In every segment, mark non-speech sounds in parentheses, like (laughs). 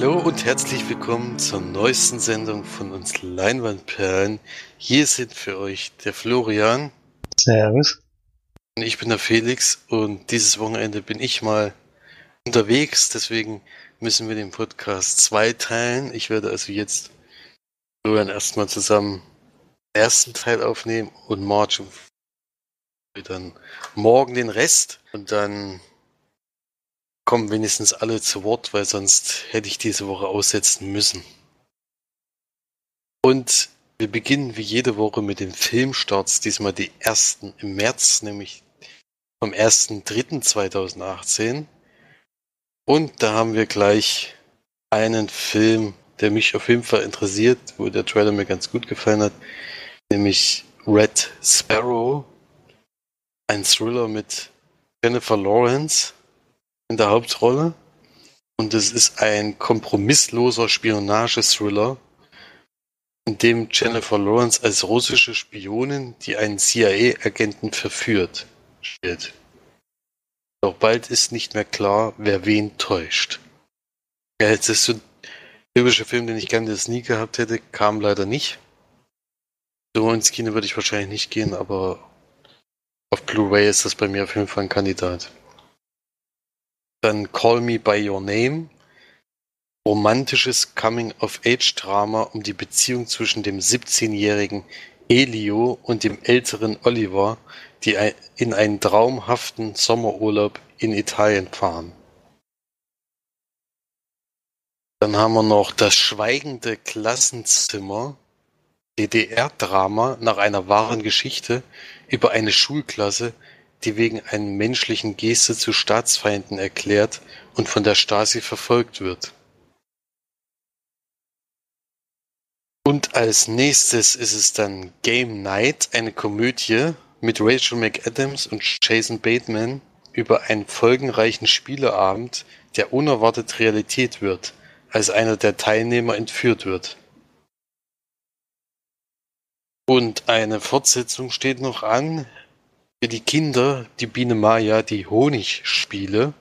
Hallo und herzlich willkommen zur neuesten Sendung von uns Leinwandperlen. Hier sind für euch der Florian. Servus. Und ich bin der Felix und dieses Wochenende bin ich mal unterwegs, deswegen müssen wir den Podcast zweiteilen. Ich werde also jetzt Florian erstmal zusammen den ersten Teil aufnehmen und Marge dann morgen den Rest und dann kommen wenigstens alle zu Wort, weil sonst hätte ich diese Woche aussetzen müssen. Und wir beginnen wie jede Woche mit den Filmstarts, diesmal die ersten im März, nämlich vom 1.3.2018. Und da haben wir gleich einen Film, der mich auf jeden Fall interessiert, wo der Trailer mir ganz gut gefallen hat, nämlich Red Sparrow, ein Thriller mit Jennifer Lawrence in der Hauptrolle. Und es ist ein kompromissloser Spionage-Thriller, in dem Jennifer Lawrence als russische Spionin, die einen CIA-Agenten verführt, spielt. Doch bald ist nicht mehr klar, wer wen täuscht. Ja, jetzt ist so ein typischer Film, den ich gerne nie gehabt hätte, kam leider nicht. So ins Kino würde ich wahrscheinlich nicht gehen, aber auf Blu-ray ist das bei mir auf jeden Fall ein Kandidat. Dann Call Me By Your Name. Romantisches Coming-of-Age-Drama um die Beziehung zwischen dem 17-jährigen Elio und dem älteren Oliver, die in einen traumhaften Sommerurlaub in Italien fahren. Dann haben wir noch das schweigende Klassenzimmer, DDR-Drama nach einer wahren Geschichte über eine Schulklasse, die wegen einer menschlichen Geste zu Staatsfeinden erklärt und von der Stasi verfolgt wird. Und als nächstes ist es dann Game Night, eine Komödie mit Rachel McAdams und Jason Bateman über einen folgenreichen Spieleabend, der unerwartet Realität wird, als einer der Teilnehmer entführt wird. Und eine Fortsetzung steht noch an, für die Kinder die Biene Maya die Honigspiele.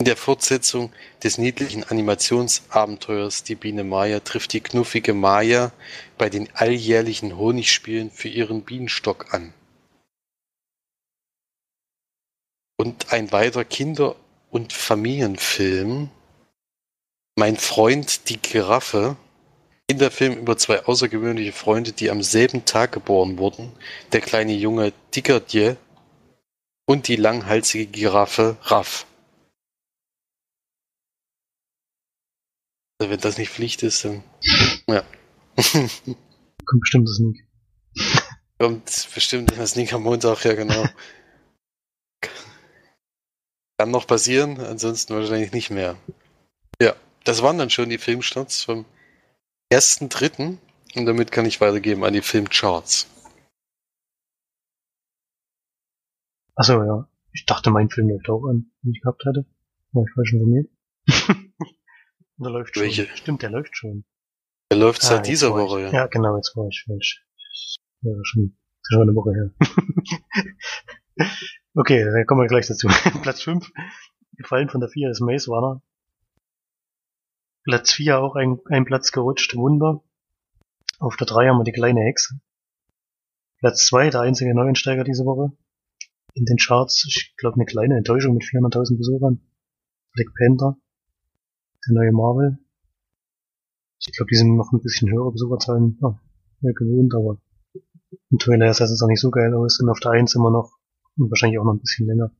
In der Fortsetzung des niedlichen Animationsabenteuers Die Biene Maya trifft die knuffige Maya bei den alljährlichen Honigspielen für ihren Bienenstock an. Und ein weiterer Kinder- und Familienfilm Mein Freund die Giraffe Kinderfilm über zwei außergewöhnliche Freunde, die am selben Tag geboren wurden, der kleine Junge Tiggerdier und die langhalsige Giraffe Raff. Also wenn das nicht Pflicht ist, dann ja. (laughs) Kommt bestimmt das Sneak. Kommt bestimmt das Sneak am Montag, ja genau. (laughs) Kann noch passieren, ansonsten wahrscheinlich nicht mehr. Ja, das waren dann schon die Filmstarts vom ersten Dritten und damit kann ich weitergeben an die Filmcharts. Achso, ja. Ich dachte, mein Film läuft auch an, den ich gehabt hatte. War ich falsch informiert. (laughs) der läuft schon. Welche? Stimmt, der läuft schon. Der läuft seit Ah, dieser Woche, ja. ja. genau, jetzt war ich falsch. Ja, schon, schon eine Woche her. (laughs) okay, dann kommen wir gleich dazu. (laughs) Platz 5. Gefallen von der 4 ist Maze Runner. Platz 4 auch ein, ein Platz gerutscht, Wunder. Auf der 3 haben wir die kleine Hexe. Platz 2, der einzige Neuensteiger diese Woche. In den Charts, ich glaube, eine kleine Enttäuschung mit 400.000 Besuchern. Black Panther. Der neue Marvel. Ich glaube, die sind noch ein bisschen höhere Besucherzahlen ja, mehr gewohnt, aber im Trailer sah es auch nicht so geil aus. Und auf der 1 immer noch, und wahrscheinlich auch noch ein bisschen länger,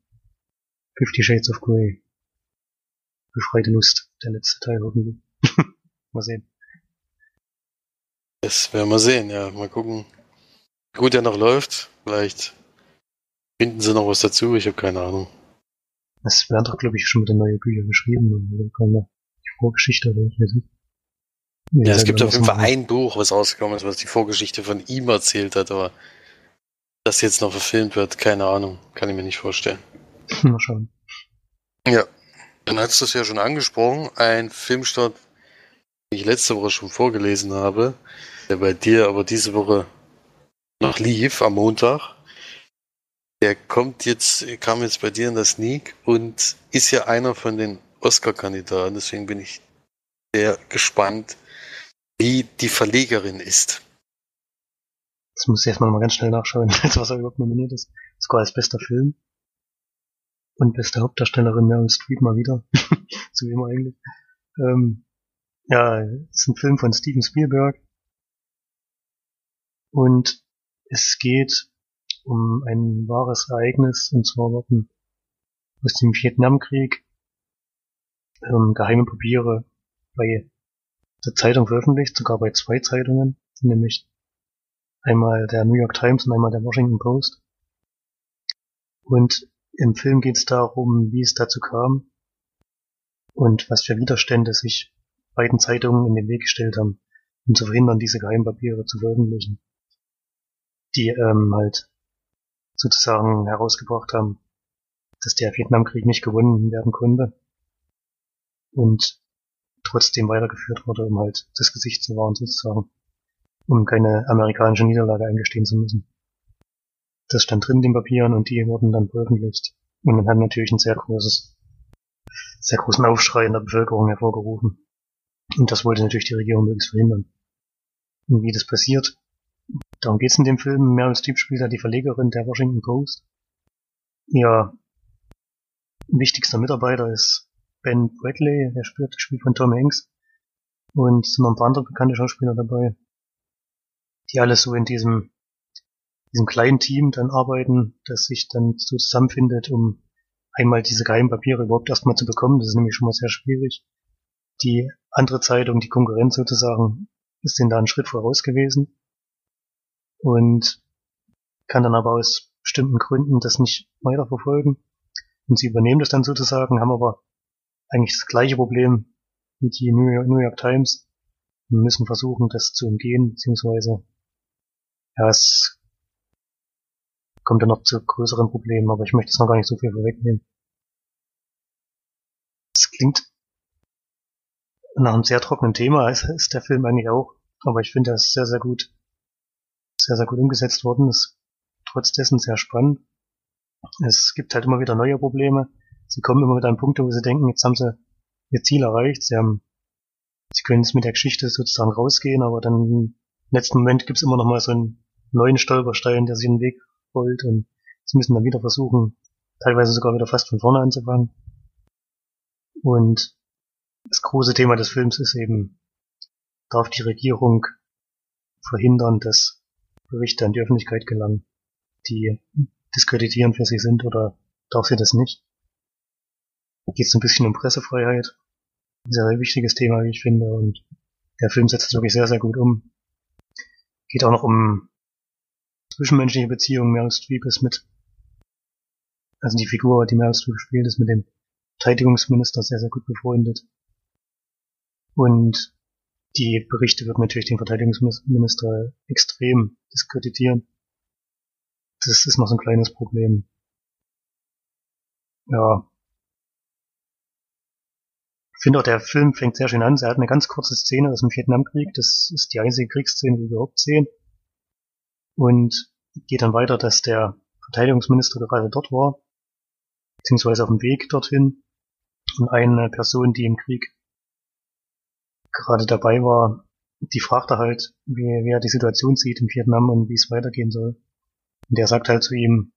Fifty Shades of Grey. Befreite Lust, der letzte Teil hoffentlich. (laughs) Mal sehen. Das werden wir sehen, ja. Mal gucken. Wie gut der noch läuft. Vielleicht finden sie noch was dazu. Ich habe keine Ahnung. Es werden doch, glaube ich, schon mit den neuen Büchern geschrieben. Oder keine die Vorgeschichte oder ich weiß nicht. Ja, es gibt auf jeden Fall ein ein Buch, was rausgekommen ist, was die Vorgeschichte von ihm erzählt hat, aber das jetzt noch verfilmt wird, keine Ahnung. Kann ich mir nicht vorstellen. (laughs) Mal schauen. Ja. Dann hast du es ja schon angesprochen. Ein Filmstart, den ich letzte Woche schon vorgelesen habe, der bei dir aber diese Woche noch lief, am Montag. Der kommt jetzt, kam jetzt bei dir in der Sneak und ist ja einer von den Oscar-Kandidaten. Deswegen bin ich sehr gespannt, wie die Verlegerin ist. Das muss ich erstmal mal ganz schnell nachschauen, (laughs) was er überhaupt nominiert ist. Sogar als bester Film. Und beste Hauptdarstellerin Meryl Streep mal wieder. (laughs) so wie immer eigentlich. Ähm, ja, es ist ein Film von Steven Spielberg. Und es geht um ein wahres Ereignis, und zwar wurden aus dem Vietnamkrieg ähm, geheime Papiere bei der Zeitung veröffentlicht, sogar bei zwei Zeitungen, nämlich einmal der New York Times und einmal der Washington Post. Und im Film geht es darum, wie es dazu kam und was für Widerstände sich beiden Zeitungen in den Weg gestellt haben, um zu verhindern, diese Geheimpapiere zu veröffentlichen, die ähm, halt sozusagen herausgebracht haben, dass der Vietnamkrieg nicht gewonnen werden konnte und trotzdem weitergeführt wurde, um halt das Gesicht zu wahren sozusagen, um keine amerikanische Niederlage eingestehen zu müssen. Das stand drin in den Papieren und die wurden dann veröffentlicht. Und dann hat natürlich ein sehr großes, sehr großen Aufschrei in der Bevölkerung hervorgerufen. Und das wollte natürlich die Regierung möglichst verhindern. Und wie das passiert, darum geht's in dem Film. Meryl Streep spielt da die Verlegerin der Washington Post. Ihr wichtigster Mitarbeiter ist Ben Bradley, der spielt das Spiel von Tom Hanks. Und es sind noch ein paar andere bekannte Schauspieler dabei, die alle so in diesem, diesem kleinen Team dann arbeiten, das sich dann so zusammenfindet, um einmal diese geheimen Papiere überhaupt erstmal zu bekommen. Das ist nämlich schon mal sehr schwierig. Die andere Zeitung, die Konkurrenz sozusagen, ist denen da einen Schritt voraus gewesen und kann dann aber aus bestimmten Gründen das nicht weiterverfolgen. Und sie übernehmen das dann sozusagen, haben aber eigentlich das gleiche Problem wie die New York, New York Times und müssen versuchen, das zu umgehen, beziehungsweise ja, es kommt dann noch zu größeren Problemen, aber ich möchte es noch gar nicht so viel vorwegnehmen. Es klingt nach einem sehr trockenen Thema, ist, ist der Film eigentlich auch, aber ich finde, er ist sehr, sehr gut, sehr, sehr gut umgesetzt worden, ist trotz dessen sehr spannend. Es gibt halt immer wieder neue Probleme. Sie kommen immer wieder an Punkte, wo sie denken, jetzt haben sie ihr Ziel erreicht. Sie haben, sie können jetzt mit der Geschichte sozusagen rausgehen, aber dann im letzten Moment gibt es immer noch mal so einen neuen Stolperstein, der in den Weg rollt und sie müssen dann wieder versuchen, teilweise sogar wieder fast von vorne anzufangen. Und das große Thema des Films ist eben, darf die Regierung verhindern, dass Berichte an die Öffentlichkeit gelangen, die diskreditierend für sie sind oder darf sie das nicht? Geht es ein bisschen um Pressefreiheit. Ein sehr, sehr wichtiges Thema, wie ich finde, und der Film setzt es wirklich sehr, sehr gut um. Geht auch noch um zwischenmenschliche Beziehungen. Meryl Streep ist mit, also die Figur, die Meryl Streep spielt, ist mit dem Verteidigungsminister sehr, sehr gut befreundet. Und die Berichte wird natürlich den Verteidigungsminister extrem diskreditieren das ist noch so ein kleines Problem. Ja. Ich finde auch, der Film fängt sehr schön an. Er hat eine ganz kurze Szene aus dem Vietnamkrieg. Das ist die einzige Kriegsszene, die wir überhaupt sehen. Und geht dann weiter, dass der Verteidigungsminister gerade dort war, beziehungsweise auf dem Weg dorthin. Und eine Person, die im Krieg gerade dabei war, die fragte halt, wie, wie er die Situation sieht im Vietnam und wie es weitergehen soll. Und der sagt halt zu ihm,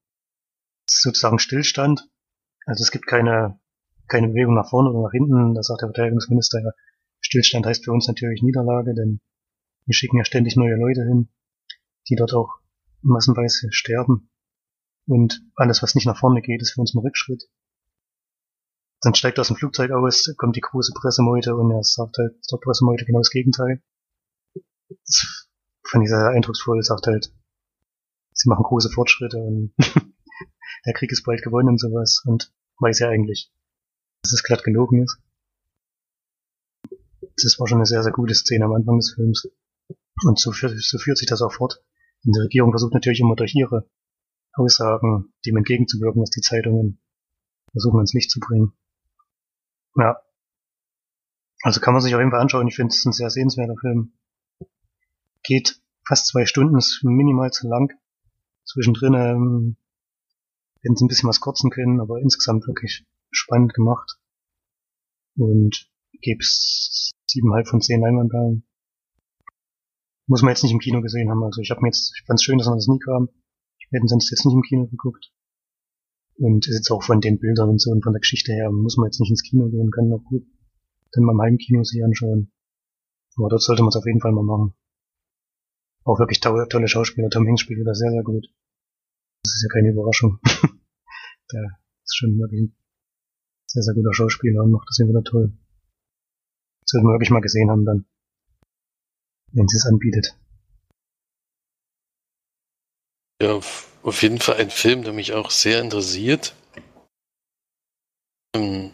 es ist sozusagen Stillstand. Also es gibt keine, keine Bewegung nach vorne oder nach hinten. Da sagt der Verteidigungsminister Stillstand heißt für uns natürlich Niederlage, denn wir schicken ja ständig neue Leute hin, die dort auch massenweise sterben. Und alles, was nicht nach vorne geht, ist für uns ein Rückschritt. Dann steigt er aus dem Flugzeug aus, kommt die große Pressemeute und er sagt halt zur Pressemeute genau das Gegenteil. Das fand ich sehr eindrucksvoll, sagt halt, sie machen große Fortschritte und (laughs) der Krieg ist bald gewonnen und sowas und weiß ja eigentlich, dass es glatt gelogen ist. Das war schon eine sehr, sehr gute Szene am Anfang des Films. Und so, führt, so führt sich das auch fort. Und die Regierung versucht natürlich immer durch ihre Aussagen dem entgegenzuwirken, was die Zeitungen versuchen ins Licht zu bringen. Ja. Also kann man sich auf jeden Fall anschauen. Ich finde es ein sehr sehenswerter Film. Geht fast zwei Stunden, ist minimal zu lang. Zwischendrin ähm, hätten sie ein bisschen was kurzen können, aber insgesamt wirklich spannend gemacht. Und geb's siebeneinhalb von zehn Leinwandperlen. Muss man jetzt nicht im Kino gesehen haben. Also ich habe mir jetzt, ich fand's schön, dass man das nie kam. Ich hätte sonst jetzt nicht im Kino geguckt. Und ist jetzt auch von den Bildern und so und von der Geschichte her, muss man jetzt nicht ins Kino gehen, kann auch gut dann mal im Heimkino sich anschauen. Aber dort sollte man es auf jeden Fall mal machen. Auch wirklich tolle, tolle Schauspieler. Tom Hanks spielt wieder sehr, sehr gut. Das ist ja keine Überraschung. (laughs) Der ist schon wirklich ein sehr, sehr guter Schauspieler und macht das hier wieder toll. Sollten wir wirklich mal gesehen haben dann. Wenn sie es anbietet. Ja, auf jeden Fall ein Film, der mich auch sehr interessiert. Ähm,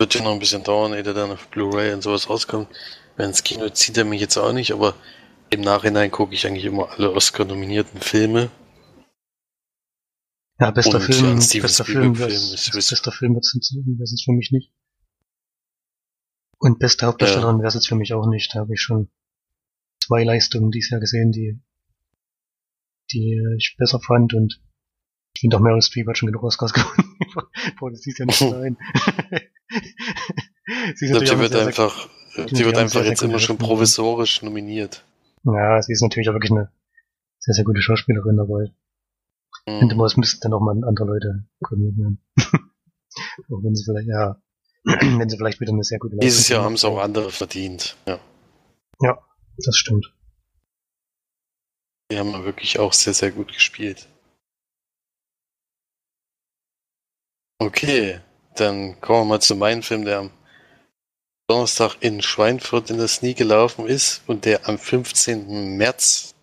wird ja noch ein bisschen dauern, ehe der dann auf Blu-ray und sowas rauskommt. Wenn ins Kino zieht er mich jetzt auch nicht, aber im Nachhinein gucke ich eigentlich immer alle Oscar-nominierten Filme. Ja, bester Und Film, Steven bester Film, ist- best- bester Film wär's jetzt für mich nicht. Und beste Hauptdarstellerin wär's jetzt für mich auch nicht. Da habe ich schon zwei Leistungen dieses Jahr gesehen, die, die ich besser fand und ich finde auch Meryl Streep hat schon genug Oscars (laughs) gewonnen. Boah, das siehst ja nicht (laughs) so ein. (laughs) sie Ich ist die auch wird sehr, einfach, die die wird einfach sehr, jetzt sehr immer schon provisorisch nominiert. ja, sie ist natürlich auch wirklich eine sehr, sehr gute Schauspielerin dabei. Ich finde Mhm. mal, es müssten dann auch mal andere Leute kombinieren. auch wenn sie vielleicht, ja, (clears throat) wenn sie vielleicht wieder eine sehr gute Dieses Jahr haben Leistung es auch andere verdient. Ja. Das stimmt. Die haben wirklich auch sehr, sehr gut gespielt. Okay, dann kommen wir mal zu meinem Film, der am Donnerstag in Schweinfurt in das Nie gelaufen ist und der am 15. März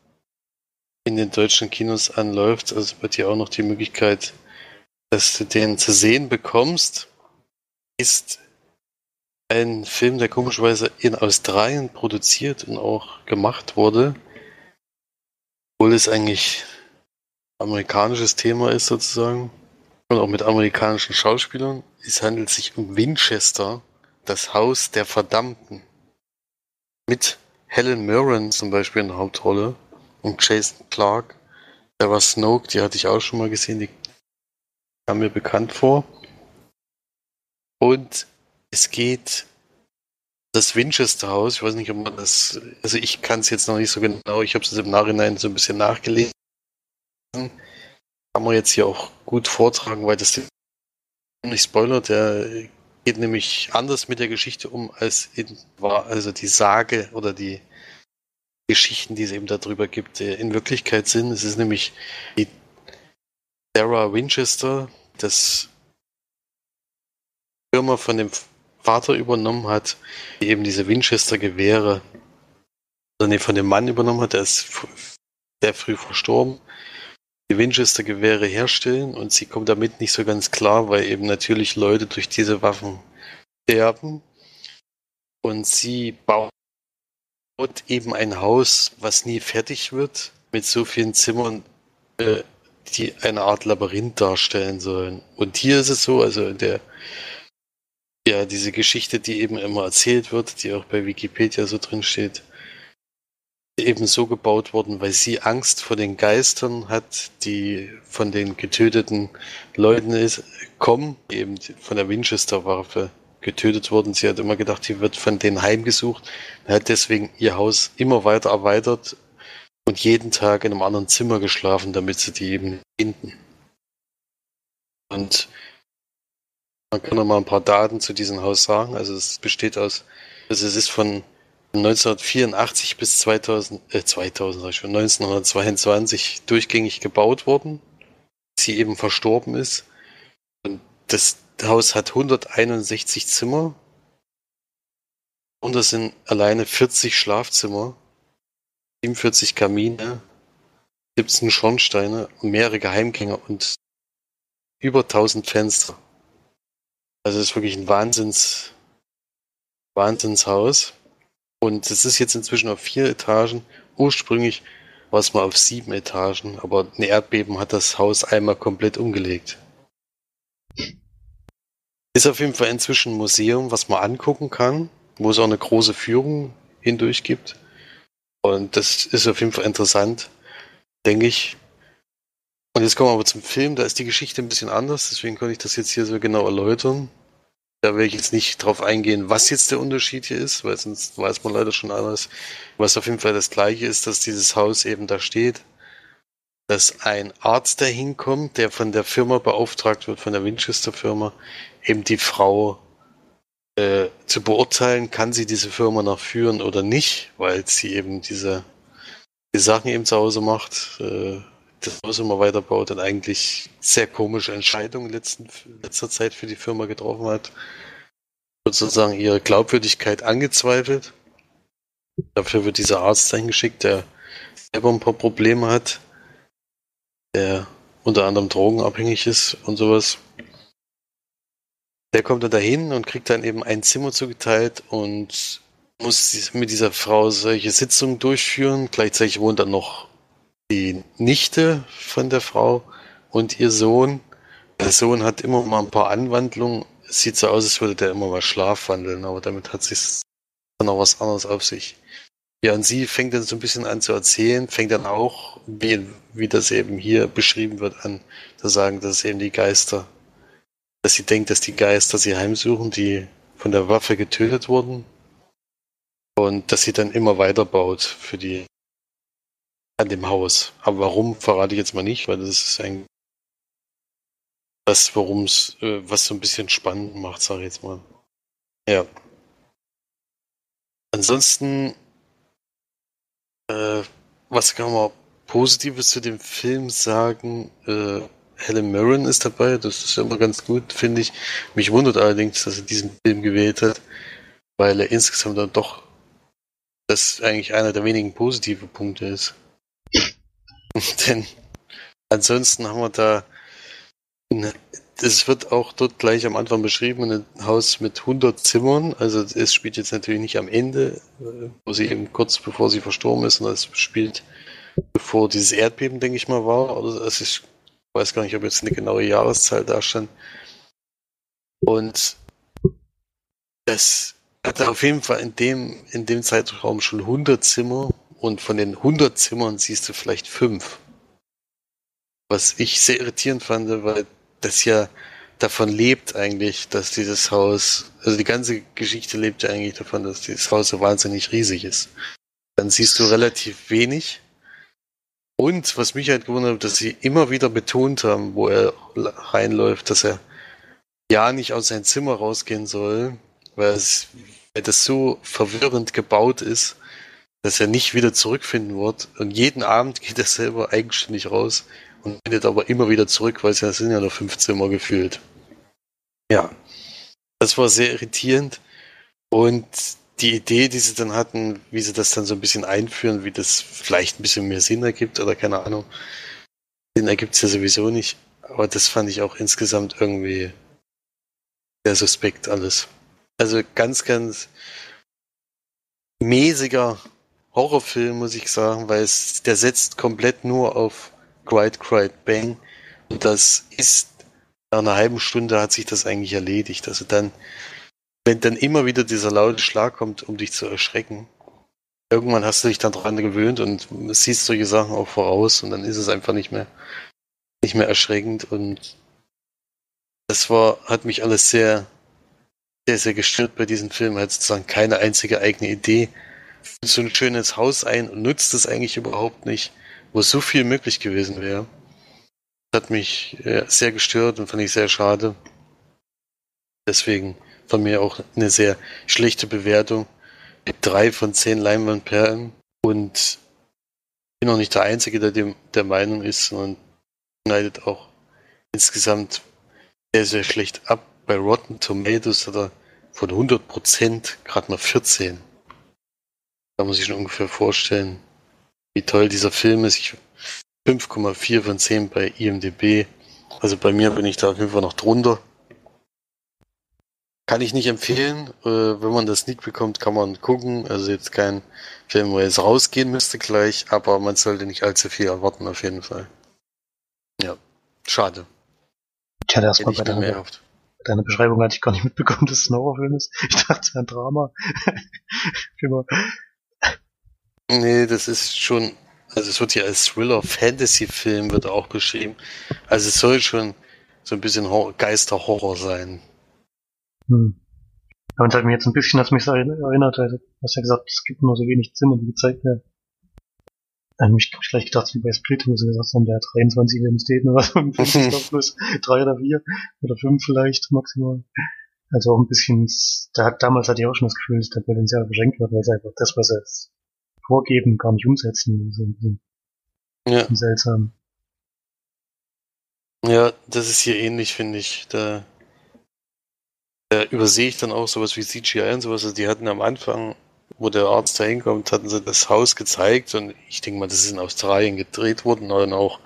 in den deutschen Kinos anläuft. Also wird hier auch noch die Möglichkeit, dass du den zu sehen bekommst. Ist ein Film, der komischerweise in Australien produziert und auch gemacht wurde. Obwohl es eigentlich amerikanisches Thema ist sozusagen. Und auch mit amerikanischen Schauspielern. Es handelt sich um Winchester, das Haus der Verdammten. Mit Helen Mirren zum Beispiel in der Hauptrolle und Jason Clark. Sarah Snoke, die hatte ich auch schon mal gesehen, die kam mir bekannt vor. Und es geht das Winchester Haus, ich weiß nicht, ob man das, also ich kann es jetzt noch nicht so genau, ich habe es im Nachhinein so ein bisschen nachgelesen. Kann man jetzt hier auch gut vortragen, weil das nicht spoilert, der geht nämlich anders mit der Geschichte um, als in, also die Sage oder die Geschichten, die es eben darüber gibt, äh, in Wirklichkeit sind. Es ist nämlich die Sarah Winchester, das Firma von dem Vater übernommen hat, die eben diese Winchester-Gewehre, von dem Mann übernommen hat, der ist sehr früh verstorben, die Winchester-Gewehre herstellen und sie kommt damit nicht so ganz klar, weil eben natürlich Leute durch diese Waffen sterben und sie baut eben ein Haus, was nie fertig wird, mit so vielen Zimmern, äh, die eine Art Labyrinth darstellen sollen. Und hier ist es so, also der ja, diese Geschichte, die eben immer erzählt wird, die auch bei Wikipedia so drin steht, eben so gebaut worden, weil sie Angst vor den Geistern hat, die von den getöteten Leuten ist, kommen, eben von der Winchester-Waffe getötet wurden. Sie hat immer gedacht, die wird von denen heimgesucht, hat deswegen ihr Haus immer weiter erweitert und jeden Tag in einem anderen Zimmer geschlafen, damit sie die eben finden. Und man kann noch mal ein paar Daten zu diesem Haus sagen. Also es besteht aus, also es ist von 1984 bis 2000, äh 2000 sag ich schon, 1922 durchgängig gebaut worden. Sie eben verstorben ist. Und das Haus hat 161 Zimmer. Und das sind alleine 40 Schlafzimmer, 47 Kamine, 17 Schornsteine mehrere Geheimgänge und über 1000 Fenster. Also es ist wirklich ein Wahnsinns, Wahnsinnshaus. Und es ist jetzt inzwischen auf vier Etagen. Ursprünglich war es mal auf sieben Etagen, aber ein Erdbeben hat das Haus einmal komplett umgelegt. Ist auf jeden Fall inzwischen ein Museum, was man angucken kann, wo es auch eine große Führung hindurch gibt. Und das ist auf jeden Fall interessant, denke ich. Und jetzt kommen wir aber zum Film, da ist die Geschichte ein bisschen anders, deswegen konnte ich das jetzt hier so genau erläutern. Da will ich jetzt nicht drauf eingehen, was jetzt der Unterschied hier ist, weil sonst weiß man leider schon alles. Was auf jeden Fall das gleiche ist, dass dieses Haus eben da steht, dass ein Arzt da hinkommt, der von der Firma beauftragt wird, von der Winchester Firma, eben die Frau äh, zu beurteilen, kann sie diese Firma noch führen oder nicht, weil sie eben diese die Sachen eben zu Hause macht, äh, das Haus immer weiterbaut und eigentlich sehr komische Entscheidungen letzten, letzter Zeit für die Firma getroffen hat. Sozusagen ihre Glaubwürdigkeit angezweifelt. Dafür wird dieser Arzt eingeschickt, der selber ein paar Probleme hat, der unter anderem drogenabhängig ist und sowas. Der kommt dann dahin und kriegt dann eben ein Zimmer zugeteilt und muss mit dieser Frau solche Sitzungen durchführen. Gleichzeitig wohnt dann noch die Nichte von der Frau und ihr Sohn. Der Sohn hat immer mal ein paar Anwandlungen. Sieht so aus, als würde der immer mal schlafwandeln, aber damit hat sich dann noch was anderes auf sich. Ja, und sie fängt dann so ein bisschen an zu erzählen, fängt dann auch, wie, wie das eben hier beschrieben wird, an zu sagen, dass eben die Geister, dass sie denkt, dass die Geister sie heimsuchen, die von der Waffe getötet wurden. Und dass sie dann immer weiter baut für die an dem Haus. Aber warum verrate ich jetzt mal nicht, weil das ist ein das, worum es, äh, was so ein bisschen spannend macht, sage ich jetzt mal. Ja. Ansonsten, äh, was kann man Positives zu dem Film sagen? Äh, Helen Mirren ist dabei, das ist immer ganz gut, finde ich. Mich wundert allerdings, dass er diesen Film gewählt hat, weil er insgesamt dann doch das eigentlich einer der wenigen positiven Punkte ist. (laughs) Denn ansonsten haben wir da, das wird auch dort gleich am Anfang beschrieben, ein Haus mit 100 Zimmern. Also es spielt jetzt natürlich nicht am Ende, wo sie eben kurz bevor sie verstorben ist, sondern es spielt bevor dieses Erdbeben, denke ich mal, war. Also ich weiß gar nicht, ob jetzt eine genaue Jahreszahl da stand. Und das hatte auf jeden Fall in dem, in dem Zeitraum schon 100 Zimmer und von den 100 Zimmern siehst du vielleicht fünf. Was ich sehr irritierend fand, weil das ja davon lebt eigentlich, dass dieses Haus, also die ganze Geschichte lebt ja eigentlich davon, dass dieses Haus so wahnsinnig riesig ist. Dann siehst du relativ wenig. Und was mich halt gewundert hat, dass sie immer wieder betont haben, wo er reinläuft, dass er ja nicht aus seinem Zimmer rausgehen soll, weil, es, weil das so verwirrend gebaut ist, dass er nicht wieder zurückfinden wird. Und jeden Abend geht er selber eigenständig raus und findet aber immer wieder zurück, weil es ja sind ja nur 15 Mal gefühlt. Ja, das war sehr irritierend. Und die Idee, die sie dann hatten, wie sie das dann so ein bisschen einführen, wie das vielleicht ein bisschen mehr Sinn ergibt oder keine Ahnung. Sinn ergibt es ja sowieso nicht. Aber das fand ich auch insgesamt irgendwie sehr suspekt alles. Also ganz, ganz mäßiger Horrorfilm, muss ich sagen, weil es, der setzt komplett nur auf Cried, Cried, Bang. Und das ist, nach einer halben Stunde hat sich das eigentlich erledigt. Also dann, wenn dann immer wieder dieser laute Schlag kommt, um dich zu erschrecken, irgendwann hast du dich dann dran gewöhnt und siehst solche Sachen auch voraus und dann ist es einfach nicht mehr, nicht mehr erschreckend und das war, hat mich alles sehr, sehr, sehr gestört bei diesem Film. Er hat sozusagen keine einzige eigene Idee so ein schönes Haus ein und nutzt es eigentlich überhaupt nicht, wo so viel möglich gewesen wäre. Das hat mich äh, sehr gestört und fand ich sehr schade. Deswegen von mir auch eine sehr schlechte Bewertung drei von zehn Leinwandperlen und bin auch nicht der Einzige, der dem, der Meinung ist, sondern schneidet auch insgesamt sehr, sehr schlecht ab. Bei Rotten Tomatoes hat er von 100% gerade mal 14. Da muss ich schon ungefähr vorstellen, wie toll dieser Film ist. 5,4 von 10 bei IMDB. Also bei mir bin ich da auf jeden Fall noch drunter. Kann ich nicht empfehlen. Äh, wenn man das nicht bekommt, kann man gucken. Also jetzt kein Film, wo jetzt rausgehen müsste gleich, aber man sollte nicht allzu viel erwarten auf jeden Fall. Ja, schade. Ich hatte erstmal bei deiner, deiner Beschreibung hatte ich gar nicht mitbekommen, dass es ein Horrorfilm ist. Ich dachte, ein Drama. (laughs) Nee, das ist schon, also es wird ja als Thriller-Fantasy-Film wird auch beschrieben. Also es soll schon so ein bisschen Geisterhorror sein. Hm. Ja, und hat mich jetzt ein bisschen, hat mich so erinnert, also, du hast ja gesagt, es gibt nur so wenig Zimmer, die gezeigt werden. Dann mich gleich gedacht, wie bei Split, wo sie gesagt haben, der hat 23 Identitäten oder so, (laughs) plus drei oder vier oder fünf vielleicht maximal. Also auch ein bisschen, da hat, damals hatte ich auch schon das Gefühl, dass der Potenzial verschenkt wird, weil sie einfach das, was jetzt vorgeben, gar nicht umsetzen. So ein bisschen Ja. seltsam. Ja, das ist hier ähnlich, finde ich. Da, da übersehe ich dann auch sowas wie CGI und sowas. Also die hatten am Anfang, wo der Arzt da hinkommt, hatten sie das Haus gezeigt und ich denke mal, das ist in Australien gedreht worden und auch,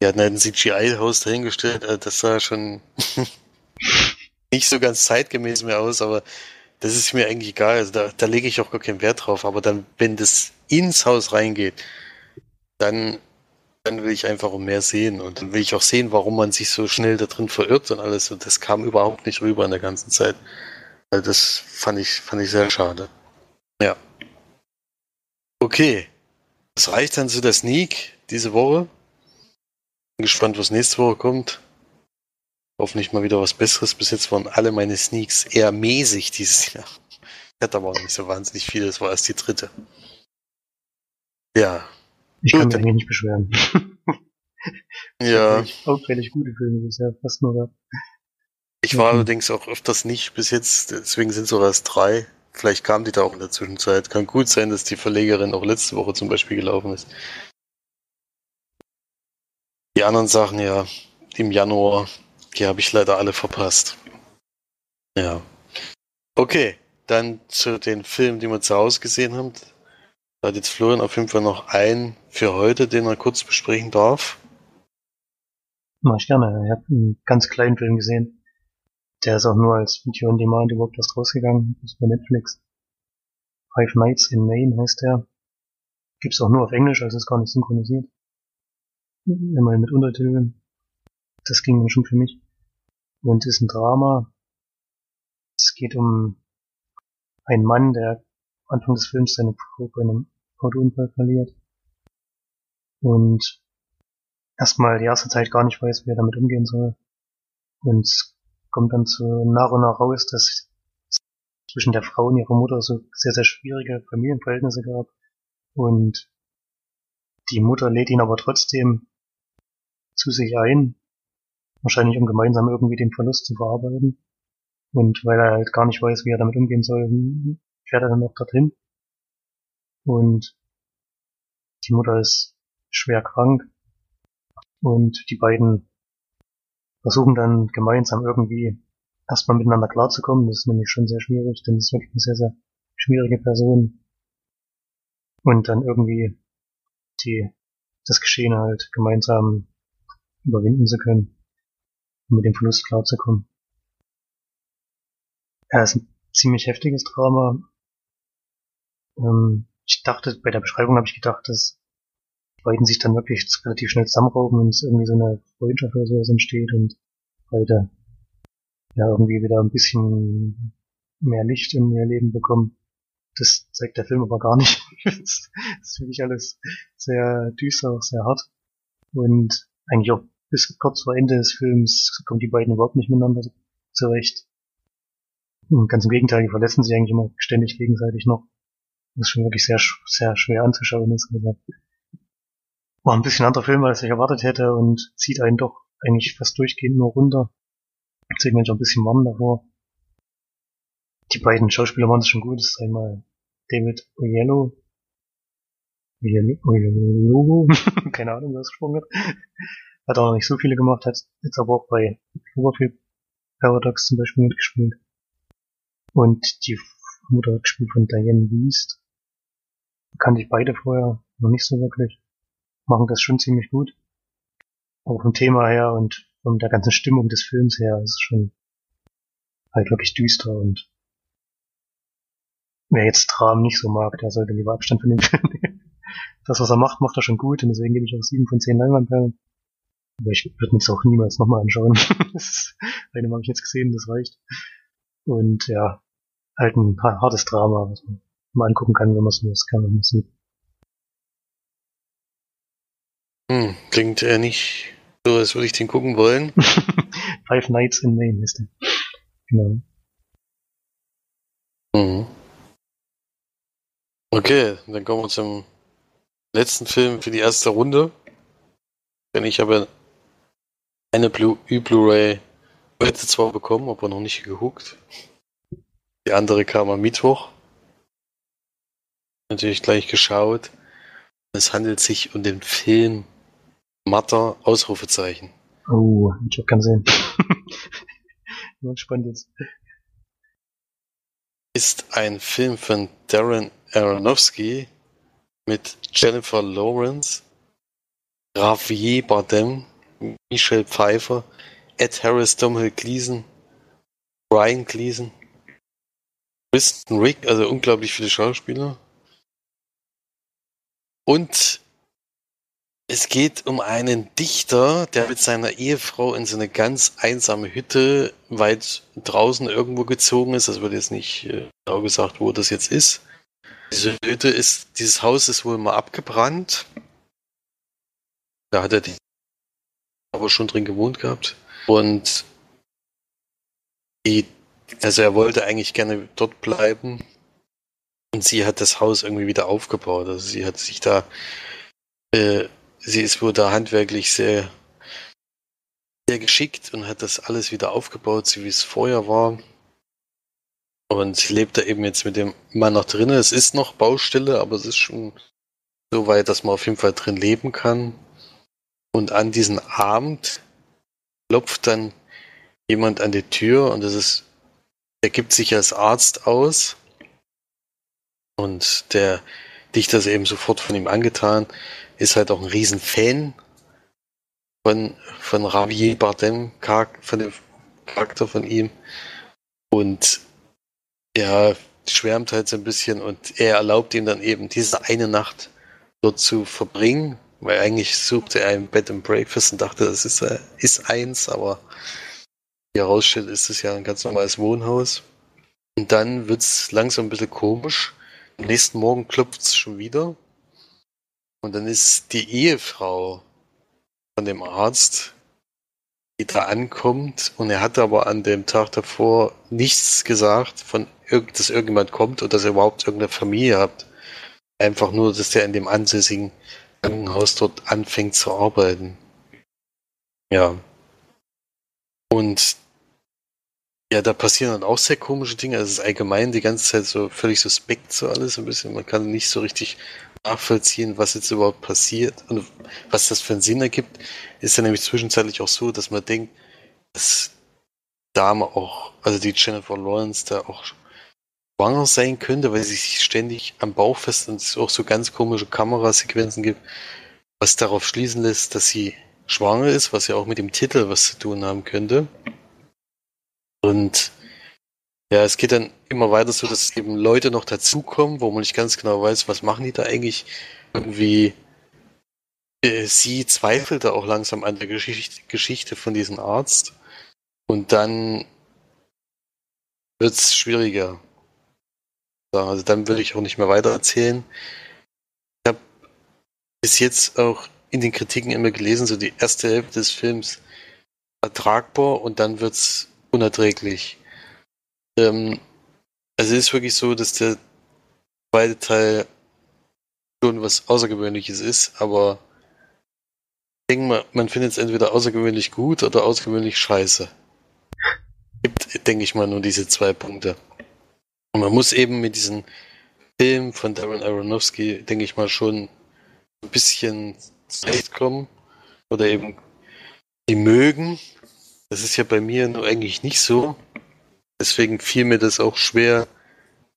die hatten halt ein CGI-Haus dahingestellt. Also das sah schon (laughs) nicht so ganz zeitgemäß mehr aus, aber das ist mir eigentlich egal. Also da, da lege ich auch gar keinen Wert drauf. Aber dann, wenn das ins Haus reingeht, dann dann will ich einfach mehr sehen und dann will ich auch sehen, warum man sich so schnell da drin verirrt und alles. Und das kam überhaupt nicht rüber in der ganzen Zeit. Also das fand ich, fand ich sehr schade. Ja. Okay. Das reicht dann zu der Sneak diese Woche. Bin gespannt, was nächste Woche kommt. Hoffentlich mal wieder was Besseres. Bis jetzt waren alle meine Sneaks eher mäßig dieses (laughs) Jahr. Ich hatte aber auch nicht so wahnsinnig viele. Das war erst die dritte. Ja. Ich kann Gut. mich eigentlich nicht beschweren. (laughs) Ja. Auffällig- gute Filme bisher, fast nur gehabt. Ich war Mhm. allerdings auch öfters nicht bis jetzt, deswegen sind es auch erst drei. Vielleicht kamen die da auch in der Zwischenzeit. Kann gut sein, dass die Verlegerin auch letzte Woche zum Beispiel gelaufen ist. Die anderen Sachen, ja, im Januar, die habe ich leider alle verpasst. Ja. Okay, dann zu den Filmen, die wir zu Hause gesehen haben. Da hat jetzt Florian auf jeden Fall noch einen für heute, den er kurz besprechen darf. Mach ich gerne. Ich habe einen ganz kleinen Film gesehen. Der ist auch nur als Video on Demand überhaupt erst rausgegangen. Das ist bei Netflix. Five Nights in Maine heißt der. Gibt's auch nur auf Englisch, also ist gar nicht synchronisiert. Immerhin mit Untertiteln. Das ging dann schon für mich. Und ist ein Drama. Es geht um einen Mann, der Anfang des Films seine Frau bei einem Autounfall verliert. Und erstmal die erste Zeit gar nicht weiß, wie er damit umgehen soll. Und es kommt dann so nach und nach raus, dass zwischen der Frau und ihrer Mutter so sehr, sehr schwierige Familienverhältnisse gab. Und die Mutter lädt ihn aber trotzdem zu sich ein, wahrscheinlich um gemeinsam irgendwie den Verlust zu verarbeiten. Und weil er halt gar nicht weiß, wie er damit umgehen soll, fährt er dann auch dorthin. Und die Mutter ist schwer krank und die beiden versuchen dann gemeinsam irgendwie erstmal miteinander klarzukommen. Das ist nämlich schon sehr schwierig, denn es ist wirklich eine sehr, sehr schwierige Person. Und dann irgendwie die, das Geschehen halt gemeinsam überwinden zu können, um mit dem Verlust klarzukommen. Ja, ist ein ziemlich heftiges Drama. Ähm, ich dachte, bei der Beschreibung habe ich gedacht, dass die beiden sich dann wirklich relativ schnell zusammenrauben und es irgendwie so eine Freundschaft oder sowas entsteht und beide ja irgendwie wieder ein bisschen mehr Licht in ihr Leben bekommen. Das zeigt der Film aber gar nicht. (laughs) das ist wirklich alles sehr düster, sehr hart. Und eigentlich auch bis kurz vor Ende des Films kommen die beiden überhaupt nicht miteinander zurecht. Und ganz im Gegenteil, die verletzen sich eigentlich immer ständig gegenseitig noch. Das ist schon wirklich sehr, sehr schwer anzuschauen. insgesamt. War ein bisschen anderer Film, als ich erwartet hätte und zieht einen doch eigentlich fast durchgehend nur runter. Zieht mich auch ein bisschen warm davor. Die beiden Schauspieler waren es schon gut. Das ist einmal David Oyelowo. Oyelowo? (laughs) Keine Ahnung, wer das gesprochen hat. Hat auch noch nicht so viele gemacht, hat jetzt aber auch bei Cloverfield Paradox zum Beispiel mitgespielt. Und die Mutter hat gespielt von Diane Wiest. Kannte ich beide vorher noch nicht so wirklich. Machen das schon ziemlich gut. Auch vom Thema her und von der ganzen Stimmung des Films her ist es schon halt wirklich düster und wer jetzt Dramen nicht so mag, der sollte lieber Abstand von dem Film nehmen. (laughs) Das, was er macht, macht er schon gut und deswegen gebe ich auch sieben von zehn Leinwandperlen. Aber ich würde mir es auch niemals nochmal anschauen. (laughs) Eine habe ich jetzt gesehen, das reicht. Und ja, halt ein ha- hartes Drama, was man mal angucken kann, wenn man es muss, kann, man es sieht. Hm, klingt eher nicht so, als würde ich den gucken wollen. (laughs) Five Nights in Maine ist der. Genau. Mhm. Okay, dann kommen wir zum letzten Film für die erste Runde. Denn ich habe eine Blu-ray heute zwar bekommen, aber noch nicht gehuckt. Die andere kam am Mittwoch. Natürlich gleich geschaut. Es handelt sich um den Film Matter Ausrufezeichen. Oh, ich hab keinen Sinn. bin gespannt jetzt. Ist ein Film von Darren Aronofsky mit Jennifer Lawrence, Javier Bardem, Michelle Pfeiffer, Ed Harris, Domhnall Gleeson, Brian Gleeson, Kristen Rick, also unglaublich viele Schauspieler. Und es geht um einen Dichter, der mit seiner Ehefrau in so eine ganz einsame Hütte weit draußen irgendwo gezogen ist. Das wird jetzt nicht äh, genau gesagt, wo das jetzt ist. Diese Hütte ist, dieses Haus ist wohl mal abgebrannt. Da hat er die aber schon drin gewohnt gehabt. Und die, also er wollte eigentlich gerne dort bleiben. Und sie hat das Haus irgendwie wieder aufgebaut. Also sie hat sich da äh, sie ist wohl da handwerklich sehr, sehr geschickt und hat das alles wieder aufgebaut, so wie es vorher war. Und sie lebt da eben jetzt mit dem Mann noch drinnen. Es ist noch Baustelle, aber es ist schon so weit, dass man auf jeden Fall drin leben kann. Und an diesem Abend klopft dann jemand an die Tür und das ist, er gibt sich als Arzt aus. Und der Dichter ist eben sofort von ihm angetan ist halt auch ein Riesenfan von, von Javier Bardem, von dem Charakter von ihm. Und er schwärmt halt so ein bisschen und er erlaubt ihm dann eben diese eine Nacht dort zu verbringen, weil eigentlich suchte er ein Bed and Breakfast und dachte, das ist, äh, ist eins, aber wie herausstellt, ist es ja ein ganz normales Wohnhaus. Und dann wird es langsam ein bisschen komisch. Am nächsten Morgen klopft es schon wieder und dann ist die Ehefrau von dem Arzt, die da ankommt, und er hat aber an dem Tag davor nichts gesagt, von dass irgendjemand kommt und dass er überhaupt irgendeine Familie hat. Einfach nur, dass der in dem ansässigen Krankenhaus dort anfängt zu arbeiten. Ja. Und ja, da passieren dann auch sehr komische Dinge. Es ist allgemein die ganze Zeit so völlig suspekt so alles ein bisschen. Man kann nicht so richtig nachvollziehen, was jetzt überhaupt passiert und was das für einen Sinn ergibt. Ist ja nämlich zwischenzeitlich auch so, dass man denkt, dass Dame auch, also die Jennifer Lawrence da auch schwanger sein könnte, weil sie sich ständig am Bauch fest und es auch so ganz komische Kamerasequenzen gibt, was darauf schließen lässt, dass sie schwanger ist, was ja auch mit dem Titel was zu tun haben könnte. Und ja, es geht dann immer weiter so, dass eben Leute noch dazukommen, wo man nicht ganz genau weiß, was machen die da eigentlich. Irgendwie äh, sie zweifelt da auch langsam an der Geschichte, Geschichte von diesem Arzt. Und dann wird es schwieriger. Also dann will ich auch nicht mehr weiter erzählen. Ich habe bis jetzt auch in den Kritiken immer gelesen, so die erste Hälfte des Films ertragbar und dann wird es unerträglich. Ähm, also es ist wirklich so, dass der zweite Teil schon was Außergewöhnliches ist, aber ich denke mal, man findet es entweder außergewöhnlich gut oder außergewöhnlich scheiße. Gibt, denke ich mal, nur diese zwei Punkte. Und man muss eben mit diesem Film von Darren Aronofsky, denke ich mal, schon ein bisschen zurechtkommen oder eben die mögen, das ist ja bei mir nur eigentlich nicht so. Deswegen fiel mir das auch schwer,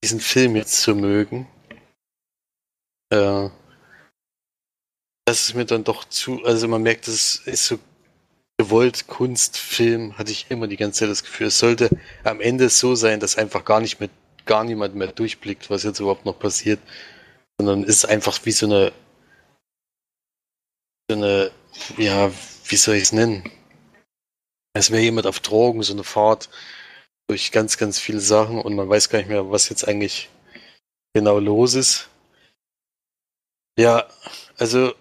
diesen Film jetzt zu mögen. Äh, das ist mir dann doch zu, also man merkt, das ist so gewollt Kunstfilm, hatte ich immer die ganze Zeit das Gefühl. Es sollte am Ende so sein, dass einfach gar nicht mehr, gar niemand mehr durchblickt, was jetzt überhaupt noch passiert, sondern ist einfach wie so eine, so eine, ja, wie soll ich es nennen? Es wäre jemand auf Drogen, so eine Fahrt durch ganz, ganz viele Sachen und man weiß gar nicht mehr, was jetzt eigentlich genau los ist. Ja, also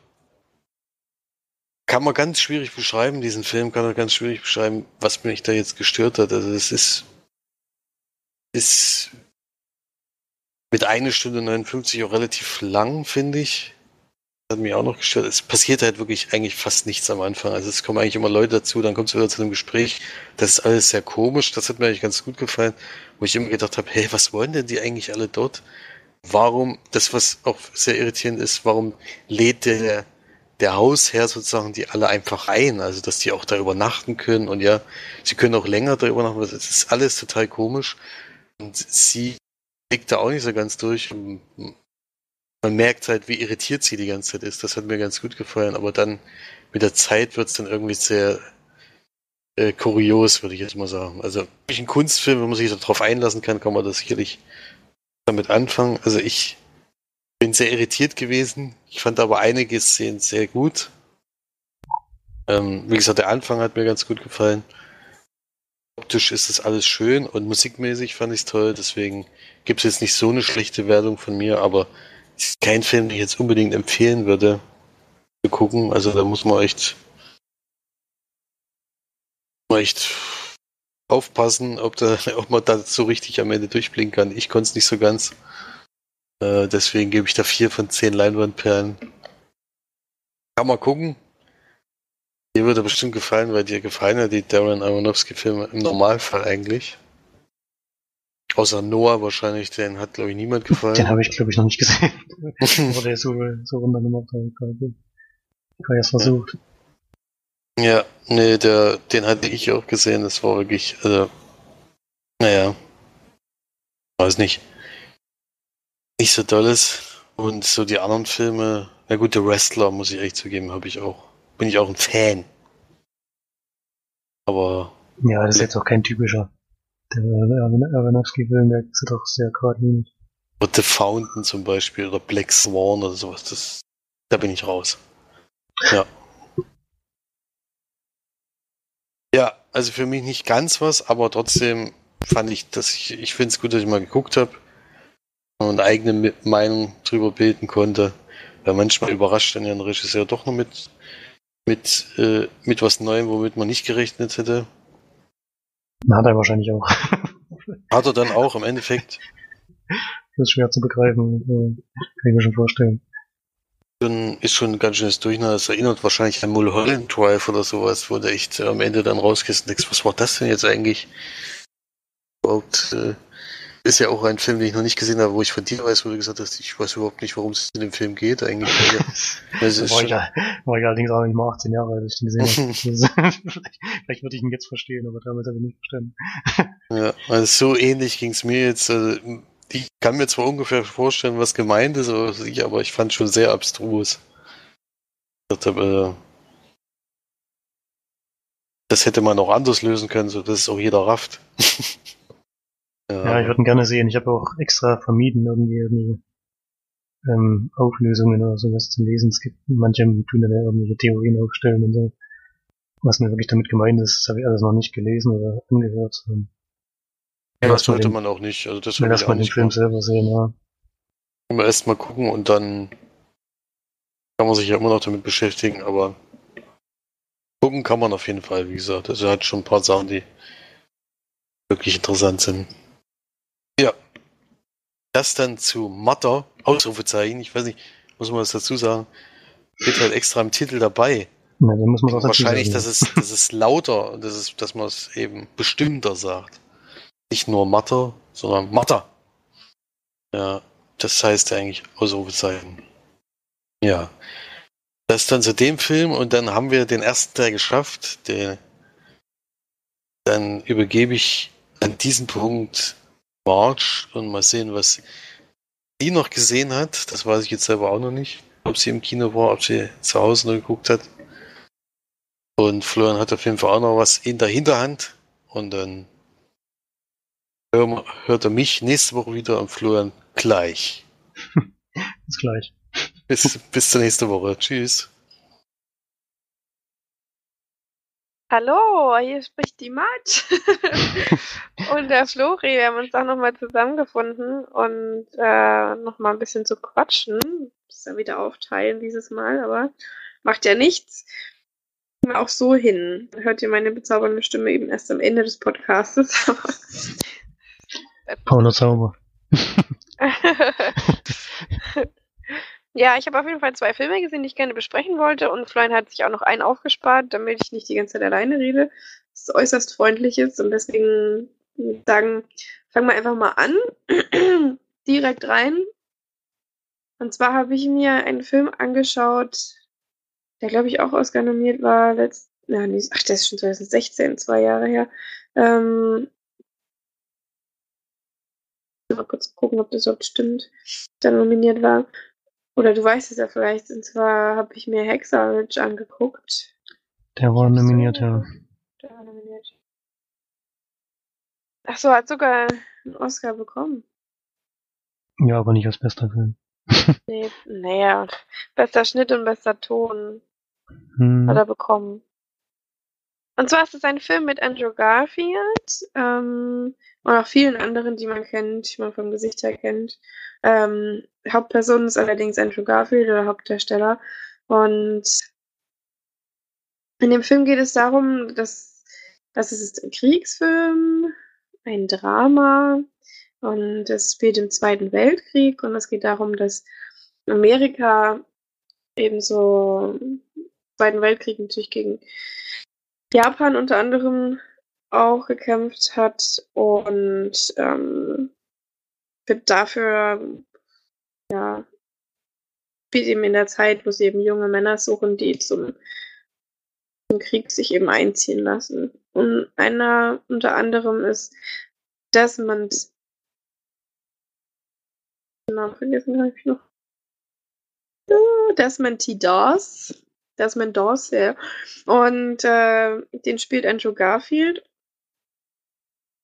kann man ganz schwierig beschreiben, diesen Film kann man ganz schwierig beschreiben, was mich da jetzt gestört hat. Also es ist, ist mit einer Stunde 59 auch relativ lang, finde ich. Hat mich auch noch gestört. Es passiert halt wirklich eigentlich fast nichts am Anfang. Also es kommen eigentlich immer Leute dazu, dann kommt es wieder zu einem Gespräch. Das ist alles sehr komisch. Das hat mir eigentlich ganz gut gefallen, wo ich immer gedacht habe, hey, was wollen denn die eigentlich alle dort? Warum, das was auch sehr irritierend ist, warum lädt der, der Hausherr sozusagen die alle einfach ein? Also dass die auch da übernachten können und ja, sie können auch länger da übernachten. Das ist alles total komisch. Und sie blickt da auch nicht so ganz durch man merkt halt, wie irritiert sie die ganze Zeit ist. Das hat mir ganz gut gefallen, aber dann mit der Zeit wird es dann irgendwie sehr äh, kurios, würde ich jetzt mal sagen. Also ein Kunstfilm, wenn man sich darauf einlassen kann, kann man das sicherlich damit anfangen. Also ich bin sehr irritiert gewesen. Ich fand aber einige Szenen sehr gut. Ähm, wie gesagt, der Anfang hat mir ganz gut gefallen. Optisch ist das alles schön und musikmäßig fand ich es toll. Deswegen gibt es jetzt nicht so eine schlechte Wertung von mir, aber ist kein Film, den ich jetzt unbedingt empfehlen würde zu gucken. Also da muss man echt, echt aufpassen, ob, da, (laughs) ob man da so richtig am Ende durchblicken kann. Ich konnte es nicht so ganz. Äh, deswegen gebe ich da vier von zehn Leinwandperlen. Kann man gucken. Dir würde bestimmt gefallen, weil dir gefallen ja die Darren Aronofsky-Filme im Normalfall eigentlich. Außer Noah wahrscheinlich, den hat glaube ich niemand gefallen. Den habe ich glaube ich noch nicht gesehen. (laughs) Der ist so, so runtergemacht hat. Ich habe erst versucht. Ja, nee, der, den hatte ich auch gesehen. Das war wirklich, also, naja, weiß nicht. Nicht so dolles. Und so die anderen Filme, na gut, der Wrestler, muss ich echt zugeben, habe ich auch. Bin ich auch ein Fan. Aber. Ja, das ist jetzt auch kein typischer der Aronofsky-Film, der ist doch sehr geradlinig. The Fountain zum Beispiel oder Black Swan oder sowas, das, da bin ich raus. Ja. Ja, also für mich nicht ganz was, aber trotzdem fand ich, dass ich, ich finde es gut, dass ich mal geguckt habe und eigene Meinung drüber bilden konnte. Weil manchmal überrascht dann ja ein Regisseur doch noch mit, mit, äh, mit was Neuem, womit man nicht gerechnet hätte. Hat er wahrscheinlich auch. (laughs) Hat er dann auch im Endeffekt? Das ist schwer zu begreifen, kann ich mir schon vorstellen. Ist schon ein ganz schönes Durcheinander. Das erinnert wahrscheinlich an Mulholland Drive oder sowas, wo du echt am Ende dann rausgehst und denkst, was war das denn jetzt eigentlich? Überhaupt, äh, ist ja auch ein Film, den ich noch nicht gesehen habe, wo ich von dir weiß, wo du gesagt hast, ich weiß überhaupt nicht, worum es in dem Film geht eigentlich. (laughs) das ist war, ich, war ich allerdings auch nicht mal 18 Jahre als ich den gesehen habe. (laughs) (laughs) Vielleicht würde ich ihn jetzt verstehen, aber damals habe ich nicht verstanden. ja, also so ähnlich ging es mir jetzt. Also, ich kann mir zwar ungefähr vorstellen, was gemeint ist, aber ich fand es schon sehr abstrus. Äh, das hätte man auch anders lösen können, so dass es auch jeder rafft. Ja, ja ich würde ihn gerne sehen. Ich habe auch extra vermieden, irgendwie, irgendwie ähm, Auflösungen oder sowas zu lesen. Es gibt manche tun dann ja irgendwelche Theorien aufstellen und so. Was mir wirklich damit gemeint ist, das habe ich alles noch nicht gelesen oder angehört. Ja, das sollte man auch nicht. Also das will erst mal den Film selber sehen, ja. Erst mal gucken und dann kann man sich ja immer noch damit beschäftigen, aber gucken kann man auf jeden Fall, wie gesagt. Also er hat schon ein paar Sachen, die wirklich interessant sind. Ja. Das dann zu Matter, Ausrufezeichen, ich weiß nicht, muss man was dazu sagen, steht halt extra im Titel dabei. Auch Wahrscheinlich, dass es, dass es lauter, dass, es, dass man es eben bestimmter sagt. Nicht nur Matter, sondern Matter. Ja, das heißt eigentlich Ausrufezeichen. Ja. Das dann zu dem Film und dann haben wir den ersten Teil geschafft. Den, dann übergebe ich an diesen Punkt March und mal sehen, was sie noch gesehen hat. Das weiß ich jetzt selber auch noch nicht. Ob sie im Kino war, ob sie zu Hause nur geguckt hat. Und Florian hat auf jeden Fall auch noch was in der Hinterhand. Und dann hört er mich nächste Woche wieder und Florian gleich. (laughs) bis gleich. Bis, bis zur nächsten Woche. Tschüss. Hallo, hier spricht die Mat (laughs) und der Flori. Wir haben uns auch nochmal zusammengefunden und äh, nochmal ein bisschen zu quatschen. Muss ja wieder aufteilen dieses Mal, aber macht ja nichts. Auch so hin. Hört ihr meine bezaubernde Stimme eben erst am Ende des Podcastes. Paula Zauber. (laughs) (laughs) ja, ich habe auf jeden Fall zwei Filme gesehen, die ich gerne besprechen wollte. Und Florian hat sich auch noch einen aufgespart, damit ich nicht die ganze Zeit alleine rede. Das ist äußerst freundlich ist. Und deswegen sagen, fangen wir einfach mal an. (clears throat) Direkt rein. Und zwar habe ich mir einen Film angeschaut, der glaube ich auch Oscar nominiert war. Letzt, na, nee, ach, der ist schon 2016, zwei Jahre her. Ähm, mal kurz gucken, ob das überhaupt stimmt, der nominiert war. Oder du weißt es ja vielleicht, und zwar habe ich mir Hexarage angeguckt. Der war nominiert, ja. Der war nominiert. Ach so, hat sogar einen Oscar bekommen. Ja, aber nicht als bester Film. Nee, naja, bester Schnitt und bester Ton Hm. hat er bekommen. Und zwar ist es ein Film mit Andrew Garfield ähm, und auch vielen anderen, die man kennt, die man vom Gesicht her kennt. Ähm, Hauptperson ist allerdings Andrew Garfield, der Hauptdarsteller. Und in dem Film geht es darum, dass, es ist ein Kriegsfilm, ein Drama und es spielt im Zweiten Weltkrieg und es geht darum, dass Amerika ebenso Zweiten Weltkrieg natürlich gegen Japan unter anderem auch gekämpft hat und ähm, wird dafür ja spielt eben in der Zeit, wo sie eben junge Männer suchen, die zum, zum Krieg sich eben einziehen lassen. Und einer unter anderem ist Desmond den Namen vergessen habe ich noch. Ja, Desmond T. Dawes. Desmond ja. Und äh, den spielt Andrew Garfield.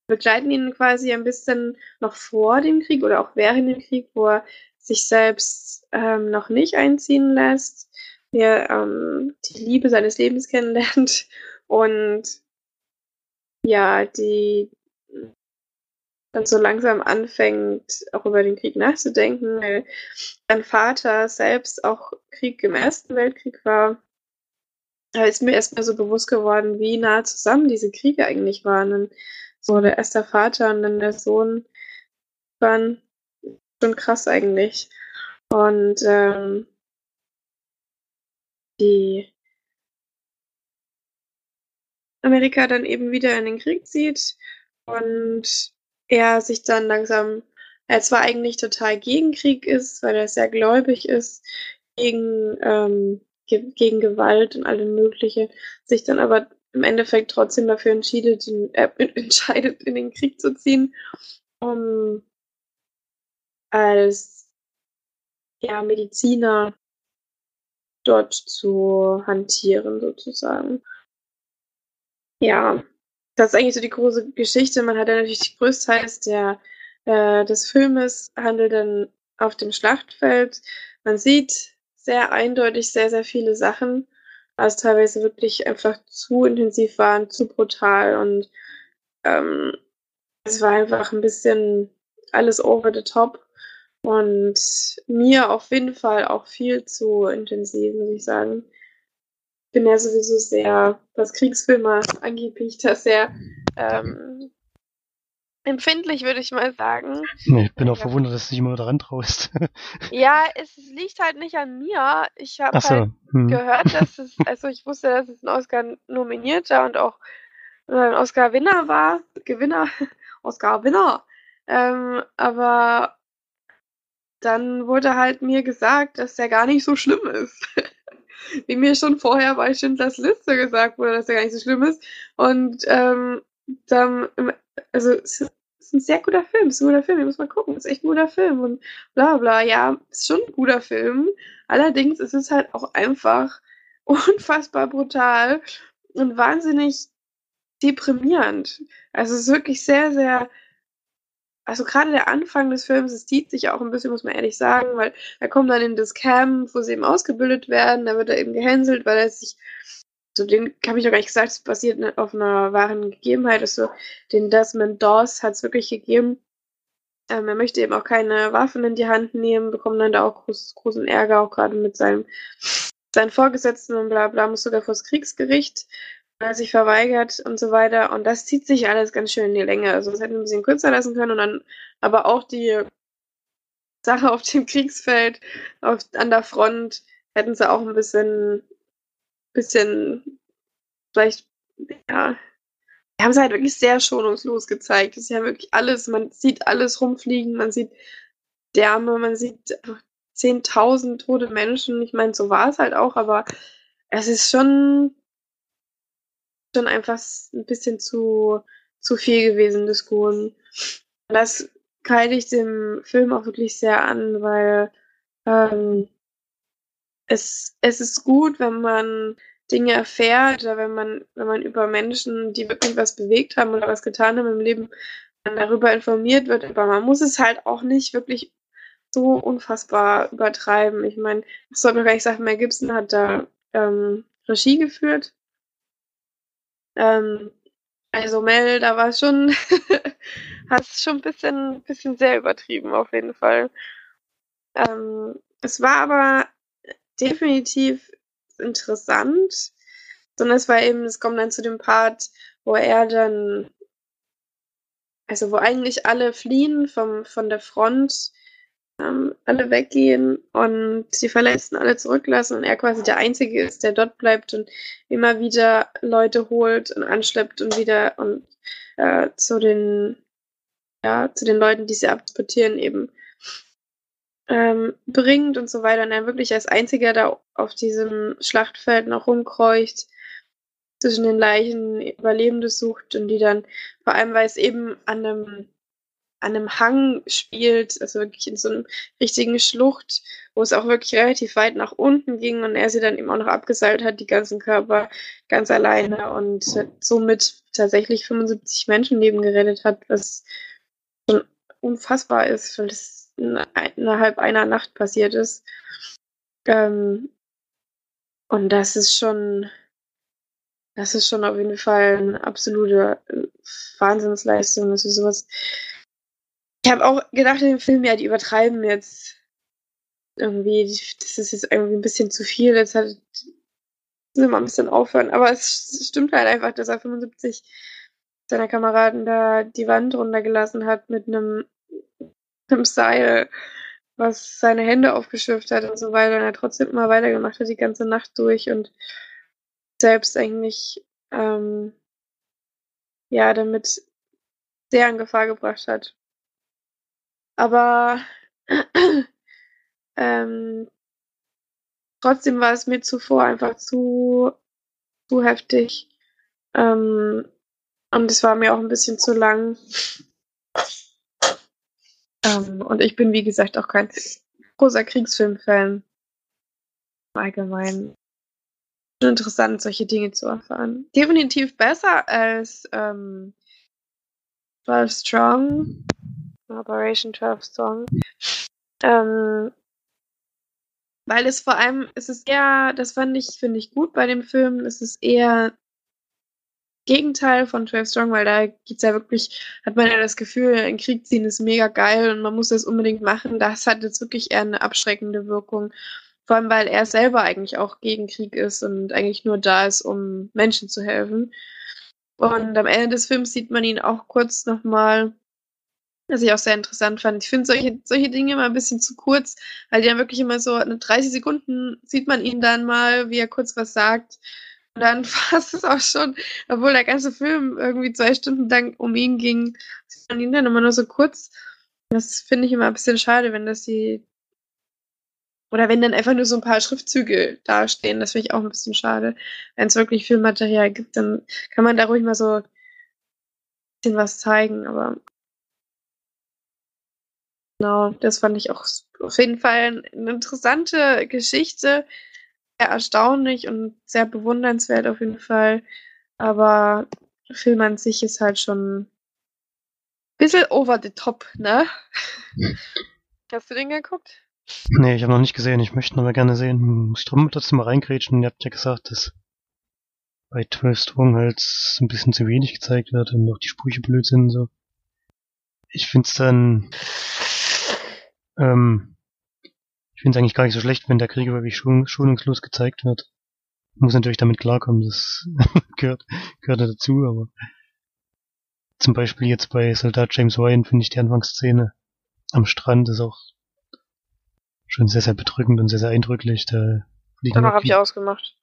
Begleiten ihn quasi ein bisschen noch vor dem Krieg oder auch während dem Krieg, wo er sich selbst ähm, noch nicht einziehen lässt, der ähm, die Liebe seines Lebens kennenlernt und ja, die dann so langsam anfängt, auch über den Krieg nachzudenken, weil sein Vater selbst auch Krieg im Ersten Weltkrieg war. Da ist mir erstmal so bewusst geworden, wie nah zusammen diese Kriege eigentlich waren. Und so der erste Vater und dann der Sohn waren schon krass eigentlich. Und ähm, die Amerika dann eben wieder in den Krieg zieht und er sich dann langsam, er zwar eigentlich total gegen Krieg ist, weil er sehr gläubig ist, gegen, ähm, ge gegen Gewalt und alle mögliche, sich dann aber im Endeffekt trotzdem dafür entscheidet, in, äh, (laughs) entscheidet, in den Krieg zu ziehen, um als ja, Mediziner dort zu hantieren, sozusagen. Ja, das ist eigentlich so die große Geschichte. Man hat ja natürlich größtenteils der, äh, des Filmes handelt dann auf dem Schlachtfeld. Man sieht sehr eindeutig sehr, sehr viele Sachen, was teilweise wirklich einfach zu intensiv waren, zu brutal und ähm, es war einfach ein bisschen alles over the top und mir auf jeden Fall auch viel zu intensiv, muss ich sagen bin ja sowieso sehr, was Kriegsfilme angeht, bin ich da sehr ähm, empfindlich, würde ich mal sagen. Ich bin auch Ja. verwundert, dass du dich immer daran traust. (laughs) Ja, es liegt halt nicht an mir. Ich habe so. halt Hm. gehört, dass es, (laughs) also ich wusste, dass es ein Oscar-Nominierter und auch äh, ein Oscar-Winner war. Gewinner, (laughs) Oscar-Winner. Ähm, aber dann wurde halt mir gesagt, dass der gar nicht so schlimm ist. Wie mir schon vorher bei Schindlers Liste gesagt wurde, dass er gar nicht so schlimm ist. Und ähm, dann, also es ist ein sehr guter Film, es ist ein guter Film, den muss man gucken, es ist echt ein guter Film und bla bla. Ja, ist schon ein guter Film. Allerdings ist es halt auch einfach (laughs) unfassbar brutal und wahnsinnig deprimierend. Also es ist wirklich sehr, sehr, also gerade der Anfang des Films, es zieht sich auch ein bisschen, muss man ehrlich sagen, weil er kommt dann in das Camp, wo sie eben ausgebildet werden, da wird er eben gehänselt, weil er sich, so den habe ich doch gar nicht gesagt, es basiert auf einer wahren Gegebenheit, also den Desmond Dawes hat es wirklich gegeben. Ähm, er möchte eben auch keine Waffen in die Hand nehmen, bekommt dann da auch groß, großen Ärger, auch gerade mit seinem seinen Vorgesetzten und bla bla, muss sogar vors Kriegsgericht, er sich verweigert und so weiter. Und das zieht sich alles ganz schön in die Länge. Also das hätten wir ein bisschen kürzer lassen können und dann aber auch die Sache auf dem Kriegsfeld, auf, an der Front, hätten sie auch ein bisschen, bisschen, vielleicht, ja, wir haben es halt wirklich sehr schonungslos gezeigt. Es ist ja wirklich alles, man sieht alles rumfliegen, man sieht Därme, man sieht 10.000 tote Menschen. Ich meine, so war es halt auch, aber es ist schon, schon einfach ein bisschen zu, zu viel gewesen, das Gurren. Das kreide ich dem Film auch wirklich sehr an, weil ähm, es, es ist gut, wenn man Dinge erfährt oder wenn man, wenn man über Menschen, die wirklich was bewegt haben oder was getan haben im Leben, darüber informiert wird, aber man muss es halt auch nicht wirklich so unfassbar übertreiben. Ich meine, das sollte man gleich sagen, Mel Gibson hat da ähm, Regie geführt. Ähm, also Mel, da war schon, (laughs) es schon ein bisschen, bisschen sehr übertrieben auf jeden Fall. Ähm, es war aber definitiv interessant, sondern es war eben, es kommt dann zu dem Part, wo er dann, also wo eigentlich alle fliehen vom, von der Front ähm, alle weggehen und die Verletzten alle zurücklassen und er quasi der Einzige ist, der dort bleibt und immer wieder Leute holt und anschleppt und wieder und äh, zu den ja, zu den Leuten, die sie abtransportieren, eben ähm, bringt und so weiter. Und er wirklich als einziger da auf diesem Schlachtfeld noch rumkreucht, zwischen den Leichen Überlebende sucht und die dann, vor allem weil es eben an einem an einem Hang spielt, also wirklich in so einem richtigen Schlucht, wo es auch wirklich relativ weit nach unten ging und er sie dann eben auch noch abgeseilt hat, die ganzen Körper ganz alleine und somit tatsächlich 75 Menschenleben gerettet hat, was schon unfassbar ist, weil das innerhalb einer Nacht passiert ist. Ähm, und das ist schon, das ist schon auf jeden Fall eine absolute Wahnsinnsleistung, dass wir sowas ich habe auch gedacht in dem Film, ja, die übertreiben jetzt irgendwie, das ist jetzt irgendwie ein bisschen zu viel, jetzt hat wir mal ein bisschen aufhören. Aber es stimmt halt einfach, dass er 75 seiner Kameraden da die Wand runtergelassen hat mit einem, einem Seil, was seine Hände aufgeschürft hat und so weiter. Und er trotzdem immer weitergemacht hat, die ganze Nacht durch und selbst eigentlich, ähm, ja, damit sehr in Gefahr gebracht hat. Aber (clears throat) ähm, trotzdem war es mir zuvor einfach zu, zu heftig. Ähm, und es war mir auch ein bisschen zu lang. Ähm, und ich bin, wie gesagt, auch kein großer Kriegsfilm-Fan. Allgemein. Interessant, solche Dinge zu erfahren. Definitiv besser als ähm, 12 Strong. Operation 12 Song. Ähm, weil es vor allem, es ist eher, das fand ich, finde ich gut bei dem Film, es ist eher Gegenteil von 12 Strong, weil da geht's ja wirklich, hat man ja das Gefühl, ein Krieg ziehen ist mega geil und man muss das unbedingt machen. Das hat jetzt wirklich eher eine abschreckende Wirkung. Vor allem, weil er selber eigentlich auch gegen Krieg ist und eigentlich nur da ist, um Menschen zu helfen. Und am Ende des Films sieht man ihn auch kurz nochmal was ich auch sehr interessant fand. Ich finde solche, solche Dinge immer ein bisschen zu kurz, weil die dann wirklich immer so, in 30 Sekunden sieht man ihn dann mal, wie er kurz was sagt. Und dann (laughs) fast es auch schon, obwohl der ganze Film irgendwie zwei Stunden lang um ihn ging, sieht man ihn dann immer nur so kurz. Das finde ich immer ein bisschen schade, wenn das die. Oder wenn dann einfach nur so ein paar Schriftzüge dastehen, das finde ich auch ein bisschen schade. Wenn es wirklich Filmmaterial gibt, dann kann man da ruhig mal so ein bisschen was zeigen, aber Genau, das fand ich auch auf jeden Fall eine interessante Geschichte. Sehr erstaunlich und sehr bewundernswert auf jeden Fall. Aber der Film an sich ist halt schon ein bisschen over the top, ne? (laughs) Hast du den geguckt? Nee, ich habe noch nicht gesehen. Ich möchte ihn aber gerne sehen. Muss ich trotzdem mal reingrätschen. Ihr habt ja gesagt, dass bei 12 Strong halt ein bisschen zu wenig gezeigt wird und noch die Sprüche blöd sind und so. Ich find's dann ähm, ich finde es eigentlich gar nicht so schlecht, wenn der Krieg wirklich schon schonungslos gezeigt wird. Muss natürlich damit klarkommen, das (laughs) gehört, gehört ja dazu, aber zum Beispiel jetzt bei Soldat James Ryan finde ich die Anfangsszene am Strand ist auch schon sehr, sehr bedrückend und sehr, sehr eindrücklich. Da fliegen, habe ich ausgemacht.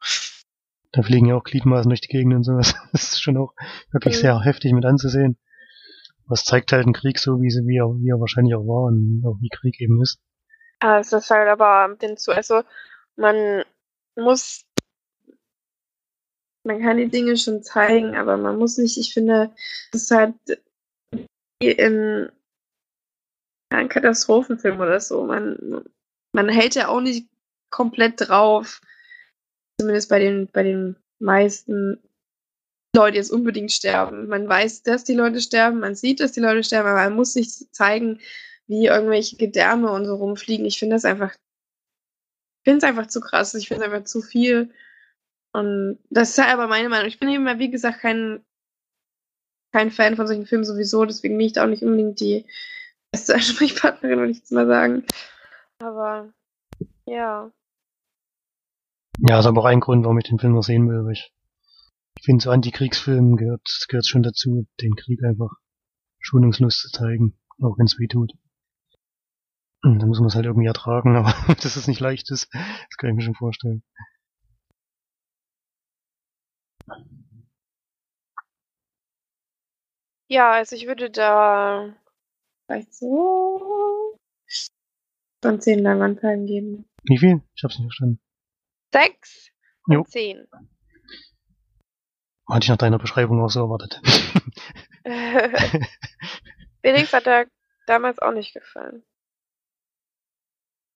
da fliegen ja auch Gliedmaßen durch die Gegend und sowas. (laughs) Das ist schon auch wirklich Mhm. sehr heftig mit anzusehen. Was zeigt halt ein Krieg so, wie, sie, wie, er, wie er wahrscheinlich auch war und auch wie Krieg eben ist. Ah, es ist halt aber den zu, also man muss, man kann die Dinge schon zeigen, aber man muss nicht, ich finde, es ist halt wie in ja, einem Katastrophenfilm oder so. Man, man hält ja auch nicht komplett drauf, zumindest bei den, bei den meisten Leute jetzt unbedingt sterben. Man weiß, dass die Leute sterben, man sieht, dass die Leute sterben, aber man muss nicht zeigen, wie irgendwelche Gedärme und so rumfliegen. Ich finde das einfach, ich finde es einfach zu krass. Ich finde es einfach zu viel. Und das ist halt aber meine Meinung. Ich bin eben, wie gesagt, kein, kein Fan von solchen Filmen sowieso, deswegen bin ich da auch nicht unbedingt die beste (laughs) Ansprechpartnerin, würde ich jetzt mal sagen. Aber ja. Ja, ist aber auch ein Grund, warum ich den Film noch sehen will. Weil ich ich finde, so Antikriegsfilmen gehört, gehört schon dazu, den Krieg einfach schonungslos zu zeigen, auch wenn es weh tut. Und da muss man es halt irgendwie ertragen, (laughs) aber dass es nicht leicht ist, das kann ich mir schon vorstellen. Ja, also ich würde da vielleicht so von 10 Leinwandperlen geben. Wie viel? Ich hab's nicht verstanden. Sechs Jo. von zehn. Hatte ich nach deiner Beschreibung auch so erwartet. Felix hat er damals auch nicht gefallen.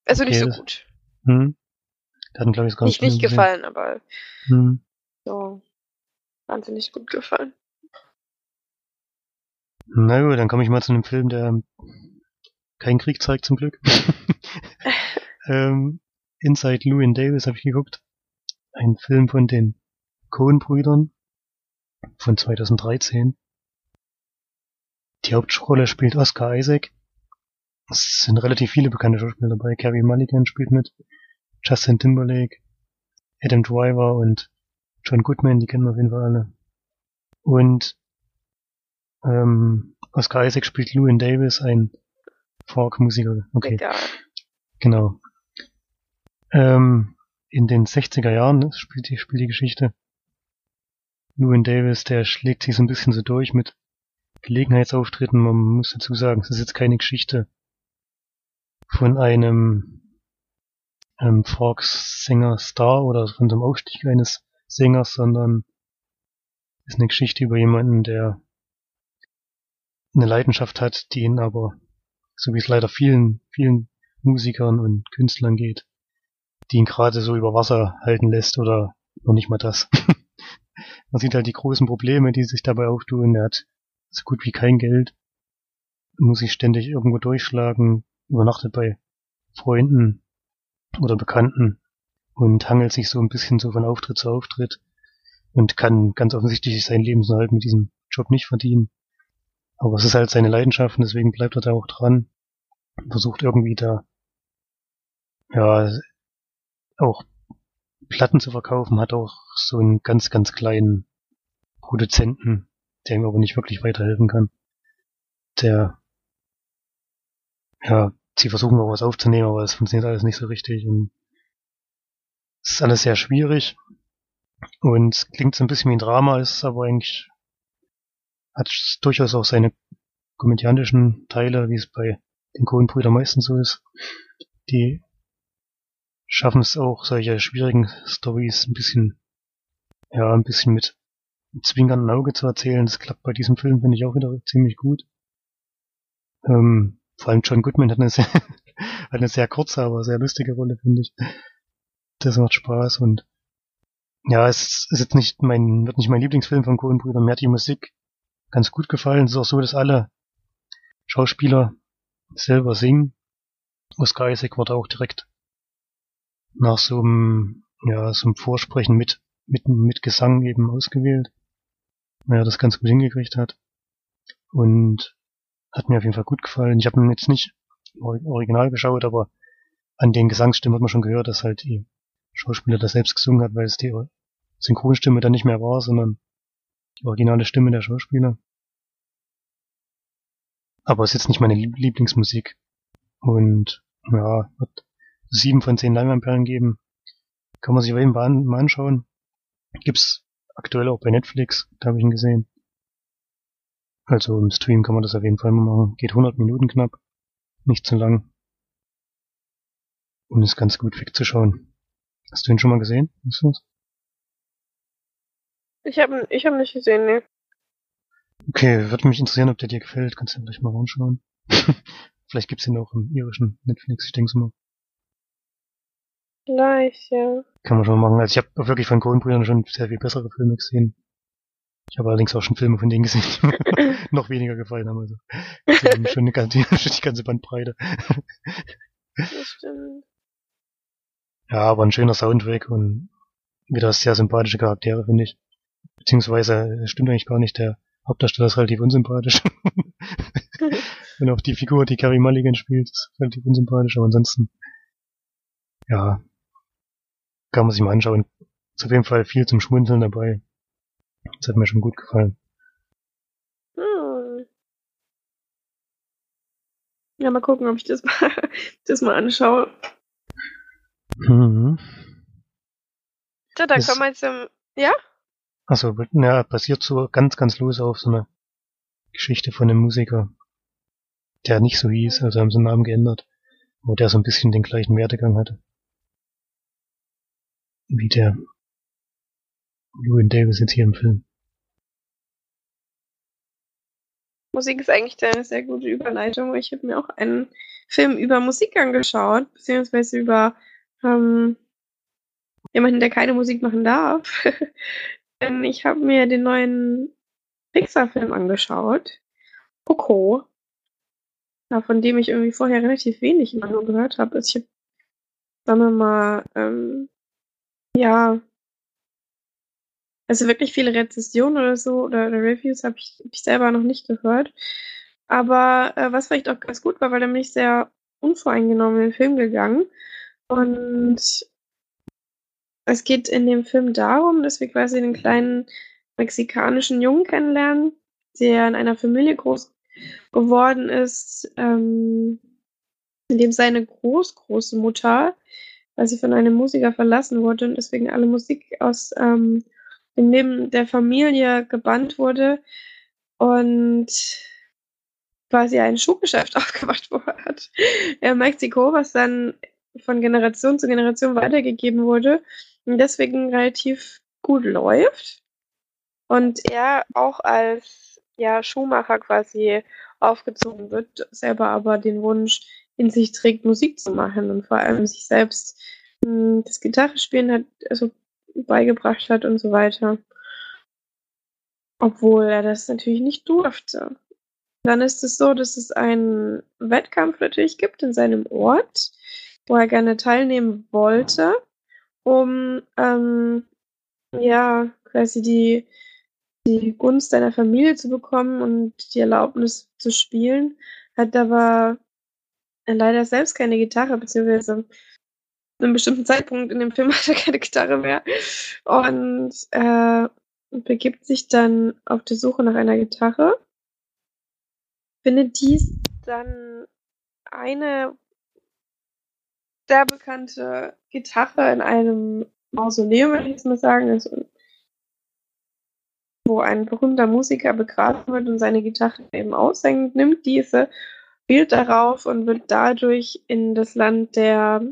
Also nicht Okay, so gut. hm? Der hat glaube ich, ganz Nicht nicht gefallen, aber Hm. so wahnsinnig gut gefallen. Na gut, dann komme ich mal zu einem Film, der keinen Krieg zeigt, zum Glück. (laughs) ähm, Inside Llewyn Davis habe ich geguckt. Ein Film von den Coen-Brüdern von 2013. Die Hauptrolle spielt Oscar Isaac. Es sind relativ viele bekannte Schauspieler dabei. Carey Mulligan spielt mit. Justin Timberlake, Adam Driver und John Goodman, die kennen wir auf jeden Fall alle. Und ähm, Oscar Isaac spielt Llewyn Davis, ein Folk-Musiker. Okay, Egal. genau. Ähm, in den 60er Jahren spielt die, spielt die Geschichte. Llewyn Davis, der schlägt sich so ein bisschen so durch mit Gelegenheitsauftritten. Man muss dazu sagen, es ist jetzt keine Geschichte von einem ähm, Folk-Sänger Star oder von dem Aufstieg eines Sängers, sondern ist eine Geschichte über jemanden, der eine Leidenschaft hat, die ihn aber, so wie es leider vielen, vielen Musikern und Künstlern geht, die ihn gerade so über Wasser halten lässt oder noch nicht mal das. (laughs) Man sieht halt die großen Probleme, die sich dabei auftun. Er hat so gut wie kein Geld, muss sich ständig irgendwo durchschlagen, übernachtet bei Freunden oder Bekannten und hangelt sich so ein bisschen so von Auftritt zu Auftritt und kann ganz offensichtlich seinen Lebensunterhalt mit diesem Job nicht verdienen. Aber es ist halt seine Leidenschaft und deswegen bleibt er da auch dran. Versucht irgendwie da, ja, auch Platten zu verkaufen, hat auch so einen ganz, ganz kleinen Produzenten, der ihm aber nicht wirklich weiterhelfen kann. Der, ja, sie versuchen auch was aufzunehmen, aber es funktioniert alles nicht so richtig und es ist alles sehr schwierig und klingt so ein bisschen wie ein Drama, ist aber eigentlich hat durchaus auch seine komödiantischen Teile, wie es bei den Coen-Brüdern meistens so ist. Die schaffen es auch, solche schwierigen Stories ein bisschen, ja, ein bisschen mit zwinkerndem Auge zu erzählen. Das klappt bei diesem Film, finde ich, auch wieder ziemlich gut. Ähm, vor allem John Goodman hat eine sehr, (laughs) hat eine sehr kurze, aber sehr lustige Rolle, finde ich. Das macht Spaß und ja, es ist jetzt nicht mein, wird nicht mein Lieblingsfilm von Coen-Brüdern. Mir hat die Musik ganz gut gefallen. Es ist auch so, dass alle Schauspieler selber singen. Oscar Isaac wurde auch direkt nach so einem, ja, so einem Vorsprechen mit, mit, mit Gesang eben ausgewählt. Naja, das ganz gut hingekriegt hat. Und hat mir auf jeden Fall gut gefallen. Ich habe ihn jetzt nicht original geschaut, aber an den Gesangsstimmen hat man schon gehört, dass halt die Schauspieler das selbst gesungen hat, weil es die Synchronstimme dann nicht mehr war, sondern die originale Stimme der Schauspieler. Aber es ist jetzt nicht meine Lieblingsmusik. Und ja, wird sieben von zehn Leinwandperlen geben. Kann man sich auf jeden Fall mal anschauen. Gibt's aktuell auch bei Netflix, da habe ich ihn gesehen. Also im Stream kann man das auf jeden Fall mal machen. Geht 100 Minuten knapp. Nicht zu lang. Und ist ganz gut wegzuschauen. Hast du ihn schon mal gesehen? Ich habe ich hab nicht gesehen, ne. Okay, würde mich interessieren, ob der dir gefällt. Kannst du ja vielleicht mal anschauen. (laughs) vielleicht gibt's ihn auch im irischen Netflix, ich denke mal. Vielleicht, ja. Kann man schon machen. Also ich habe wirklich von Coen-Brüdern schon sehr viel bessere Filme gesehen. Ich habe allerdings auch schon Filme von denen gesehen, die mir (laughs) (laughs) noch weniger gefallen haben. Also schon, eine ganze, (laughs) die ganze Bandbreite. das stimmt. Ja, aber ein schöner Soundtrack und wieder sehr sympathische Charaktere, finde ich. Beziehungsweise, stimmt eigentlich gar nicht, der Hauptdarsteller ist relativ unsympathisch. und auch die Figur, die Carrie Mulligan spielt, ist relativ unsympathisch, aber ansonsten, ja, kann man sich mal anschauen. Ist auf jeden Fall viel zum Schmunzeln dabei. Das hat mir schon gut gefallen. Hm. Ja, mal gucken, ob ich das (laughs) mal, das mal anschaue. Mhm. So, Das- kommen wir zum. Ja? Also, ja, basiert so ganz, ganz los auf so einer Geschichte von einem Musiker, der nicht so hieß, also haben sie den Namen geändert, wo der so ein bisschen den gleichen Werdegang hatte. Wie der Llewyn Davis jetzt hier im Film. Musik ist eigentlich eine sehr gute Überleitung. Ich habe mir auch einen Film über Musik angeschaut, beziehungsweise über ähm, jemanden, der keine Musik machen darf. (laughs) Denn ich habe mir den neuen Pixar-Film angeschaut. Coco. Von dem ich irgendwie vorher relativ wenig immer nur gehört habe. Also ich habe, sagen wir mal, ähm, ja, also wirklich viele Rezensionen oder so oder, oder Reviews habe ich, hab ich selber noch nicht gehört. Aber äh, was vielleicht auch ganz gut war, weil dann bin ich sehr unvoreingenommen in den Film gegangen. Und es geht in dem Film darum, dass wir quasi einen kleinen mexikanischen Jungen kennenlernen, der in einer Familie groß geworden ist, ähm, in dem seine Großgroßmutter, weil sie von einem Musiker verlassen wurde und deswegen alle Musik aus ähm, dem Leben der Familie gebannt wurde und quasi ein Schuhgeschäft (laughs) aufgemacht hat in Mexiko, was dann von Generation zu Generation weitergegeben wurde und deswegen relativ gut läuft. Und er auch als ja, Schuhmacher quasi aufgezogen wird, selber aber den Wunsch in sich trägt, Musik zu machen und vor allem sich selbst mh, das Gitarrespielen hat, also beigebracht hat und so weiter. Obwohl er das natürlich nicht durfte. Dann ist es so, dass es einen Wettkampf natürlich gibt in seinem Ort, wo er gerne teilnehmen wollte, um ähm, ja quasi die, die Gunst seiner Familie zu bekommen und die Erlaubnis zu spielen, hat aber leider selbst keine Gitarre, beziehungsweise zu einem bestimmten Zeitpunkt in dem Film (laughs) hat er keine Gitarre mehr. Und äh, begibt sich dann auf die Suche nach einer Gitarre, findet dies dann eine sehr bekannte Gitarre in einem Mausoleum, würde ich jetzt mal sagen, also, wo ein berühmter Musiker begraben wird und seine Gitarre eben aushängt, nimmt diese, spielt darauf und wird dadurch in das Land der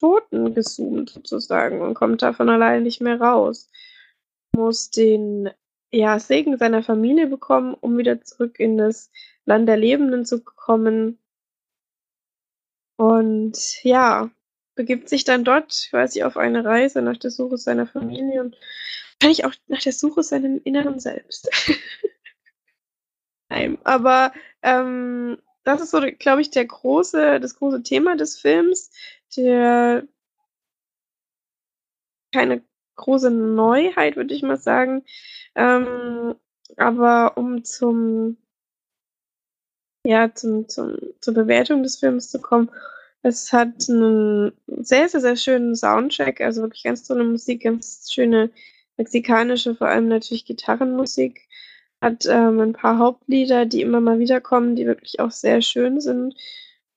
Toten gezoomt sozusagen und kommt davon allein nicht mehr raus. Muss den ja, Segen seiner Familie bekommen, um wieder zurück in das Land der Lebenden zu kommen. Und ja, begibt sich dann dort quasi auf eine Reise nach der Suche seiner Familie und wahrscheinlich auch nach der Suche seinem inneren Selbst. (laughs) Nein, aber ähm, das ist so, glaube ich, der große, das große Thema des Films, der keine große Neuheit, würde ich mal sagen. Ähm, aber um zum ja, zum, zum, zur Bewertung des Films zu kommen, es hat einen sehr, sehr, sehr schönen Soundtrack, also wirklich ganz tolle Musik, ganz schöne mexikanische, vor allem natürlich Gitarrenmusik. Hat ähm, ein paar Hauptlieder, die immer mal wieder kommen, die wirklich auch sehr schön sind,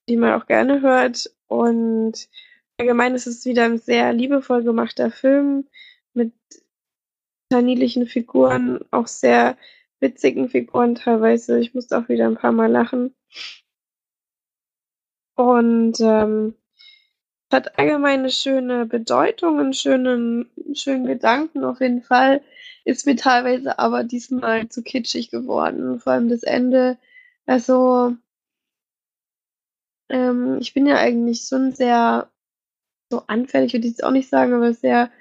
die man auch gerne hört. Und allgemein ist es wieder ein sehr liebevoll gemachter Film mit niedlichen Figuren, auch sehr witzigen Figuren teilweise. Ich musste auch wieder ein paar Mal lachen. Und ähm, hat allgemein eine schöne Bedeutung, einen schönen, schönen Gedanken auf jeden Fall. Ist mir teilweise aber diesmal zu kitschig geworden. Vor allem das Ende. Also, ähm, ich bin ja eigentlich schon sehr so anfällig, würde ich jetzt auch nicht sagen, aber sehr,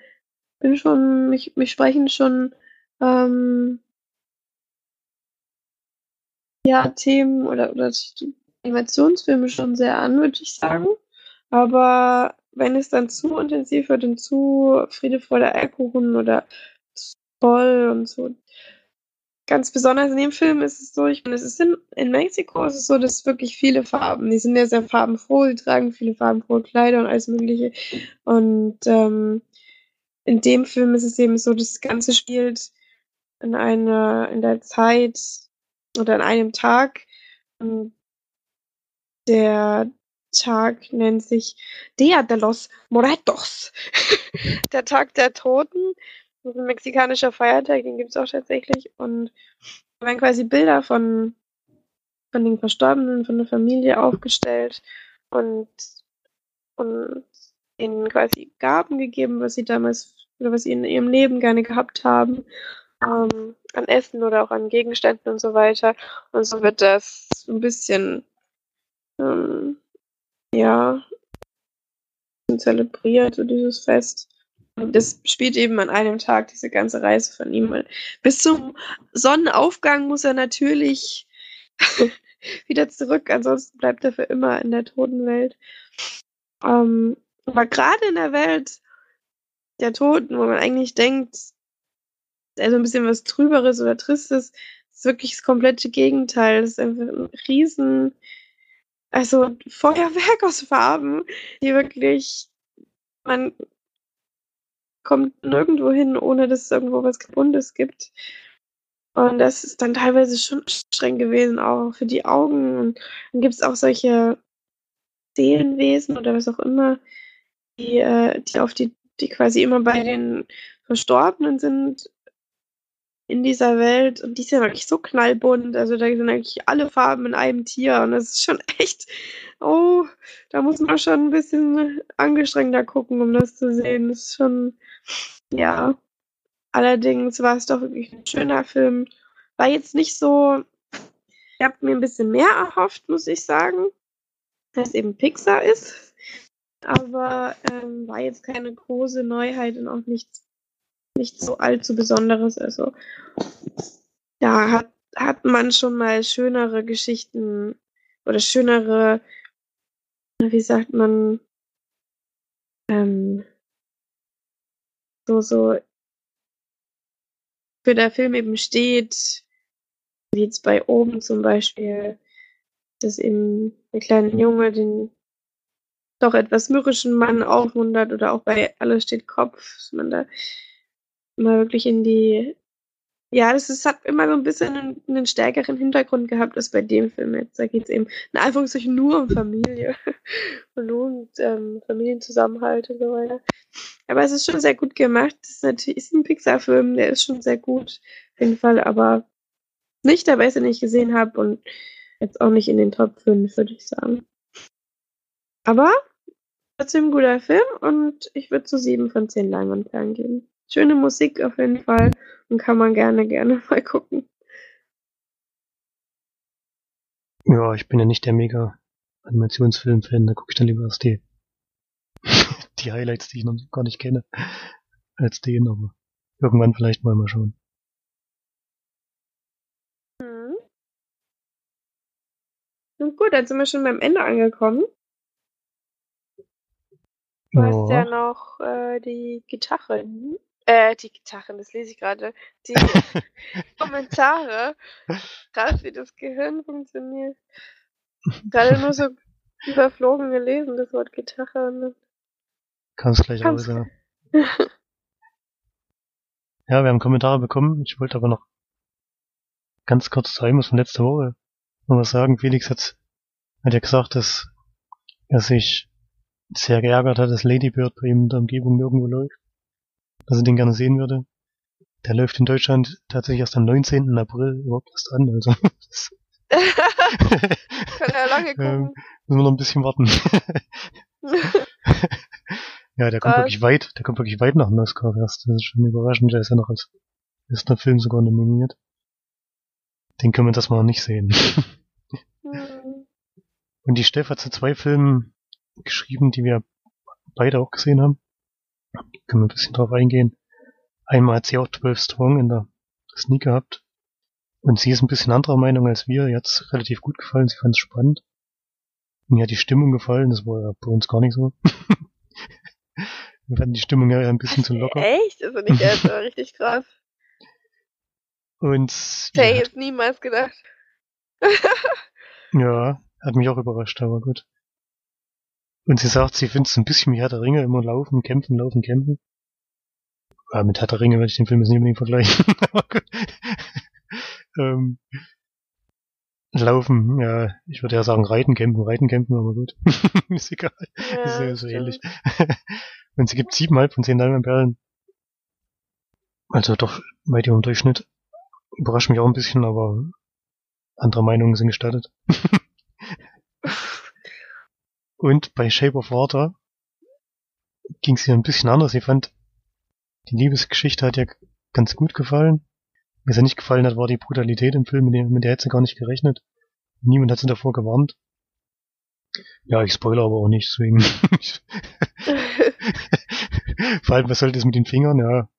bin schon, mich, mich sprechen schon ähm, ja, Themen oder, oder Animationsfilme schon sehr an, würde ich sagen. Aber wenn es dann zu intensiv wird und zu Friede vor der Eierkuchen oder voll und so. Ganz besonders in dem Film ist es so, ich meine, es ist in, in Mexiko ist es so, dass wirklich viele Farben, die sind ja sehr farbenfroh, die tragen viele farbenfrohe Kleider und alles Mögliche. Und ähm, in dem Film ist es eben so, das Ganze spielt in einer, in der Zeit oder an einem Tag. Der Tag nennt sich Dia de los Muertos. (laughs) der Tag der Toten. Das ist ein mexikanischer Feiertag, den gibt es auch tatsächlich. Und da werden quasi Bilder von, von den Verstorbenen, von der Familie aufgestellt und, und ihnen quasi Gaben gegeben, was sie damals oder was sie in ihrem Leben gerne gehabt haben. Ähm, an Essen oder auch an Gegenständen und so weiter. Und so wird das ein bisschen ähm, ja, zelebriert, so dieses Fest. Das spielt eben an einem Tag, diese ganze Reise von ihm. Bis zum Sonnenaufgang muss er natürlich (laughs) wieder zurück, ansonsten bleibt er für immer in der Totenwelt. Ähm, aber gerade in der Welt der Toten, wo man eigentlich denkt, also ein bisschen was Trüberes oder Tristes, ist wirklich das komplette Gegenteil. Das ist einfach ein riesen also Feuerwerk (laughs) aus Farben, die wirklich, man kommt nirgendwo hin, ohne dass es irgendwo was Buntes gibt. Und das ist dann teilweise schon streng gewesen, auch für die Augen. Und dann gibt es auch solche Seelenwesen oder was auch immer, die, äh, die auf die, die quasi immer bei den Verstorbenen sind in dieser Welt und die ist ja wirklich so knallbunt. Also da sind eigentlich alle Farben in einem Tier und das ist schon (laughs) echt, oh, da muss man schon ein bisschen angestrengter gucken, um das zu sehen. Das ist schon, ja. Allerdings war es doch wirklich ein schöner Film. War jetzt nicht so, ich habe mir ein bisschen mehr erhofft, muss ich sagen, dass eben Pixar ist. Aber ähm, war jetzt keine große Neuheit und auch nichts nichts so allzu Besonderes. Also da hat, hat man schon mal schönere Geschichten oder schönere, wie sagt man, ähm, so, so, für der Film eben steht, wie jetzt bei oben zum Beispiel, dass eben der kleine Junge den doch etwas mürrischen Mann aufmuntert oder auch bei Alles steht Kopf, dass man da mal wirklich in die. Ja, das ist, hat immer so ein bisschen einen, einen stärkeren Hintergrund gehabt als bei dem Film jetzt. Da geht es eben in Anführungszeichen nur um Familie (laughs) und nur um ähm, Familienzusammenhalt und so weiter. Aber es ist schon sehr gut gemacht. Das ist natürlich ist ein Pixar-Film, der ist schon sehr gut, auf jeden Fall, aber nicht der beste, den ich gesehen habe und jetzt auch nicht in den Top 5, würde ich sagen. Aber trotzdem ein guter Film und ich würde zu 7 von 10 Leinwandperlen geben schöne Musik auf jeden Fall und kann man gerne, gerne (laughs) mal gucken. Ja, ich bin ja nicht der mega Animationsfilm-Fan, da gucke ich dann lieber erst die, (laughs) die Highlights, die ich noch gar nicht kenne, als den, aber irgendwann vielleicht mal mal schauen. Mhm. Und gut, dann sind wir schon beim Ende angekommen. Du ja. hast ja noch äh, die Gitarre. Äh, die Gitarren, das lese ich gerade. Die (laughs) Kommentare. Krass, wie das Gehirn funktioniert. Gerade nur so überflogen gelesen, das Wort Gitarre. Und Kannst gleich raus, (laughs) ja. ja, wir haben Kommentare bekommen. Ich wollte aber noch ganz kurz zu einem von letzter Woche noch was sagen. Felix hat, hat ja gesagt, dass er sich sehr geärgert hat, dass Lady Bird bei ihm in der Umgebung nirgendwo läuft. Dass er den gerne sehen würde. Der läuft in Deutschland tatsächlich erst am 19. April überhaupt erst an. Also das Kann er lange ähm, gucken. müssen wir noch ein bisschen warten. (laughs) ja, der kommt Krass. wirklich weit, der kommt wirklich weit nach dem Oscar erst. Das ist schon überraschend. Der ist ja noch als bester Film sogar nominiert. Den können wir das mal noch nicht sehen. Hm. Und die Steff hat zu zwei Filmen geschrieben, die wir beide auch gesehen haben. Können wir ein bisschen drauf eingehen. Einmal hat sie auch 12 Strong in der Sneak gehabt. Und sie ist ein bisschen anderer Meinung als wir. Ihr hat's relativ gut gefallen, sie fand es spannend. Mir hat die Stimmung gefallen, das war ja bei uns gar nicht so. wir fanden die Stimmung ja ein bisschen zu locker. Echt? Also nicht jetzt, aber richtig krass. Und Hätte ich jetzt niemals gedacht. Ja, hat mich auch überrascht, aber gut. Und sie sagt, sie findet es ein bisschen wie Herr der Ringe, immer laufen, kämpfen, laufen, kämpfen. Ja, mit Herr der Ringe würde ich den Film jetzt nicht unbedingt vergleichen. (laughs) ähm, laufen, ja, ich würde ja sagen reiten, kämpfen, reiten, kämpfen, aber gut. (laughs) ist egal. Ja, ist ja so stimmt. ähnlich. (laughs) Und sie gibt siebenhalb von zehn Leinwandperlen. Also doch weit über dem Durchschnitt. Überrascht mich auch ein bisschen, aber andere Meinungen sind gestattet. Und bei Shape of Water ging es ihr ein bisschen anders. Sie fand, die Liebesgeschichte hat ihr ganz gut gefallen. Was ihr nicht gefallen hat, war die Brutalität im Film, mit der, mit der hätte sie gar nicht gerechnet. Niemand hat sie davor gewarnt. Ja, ich spoilere aber auch nicht, deswegen. (laughs) Vor allem, was soll das mit den Fingern? Ja,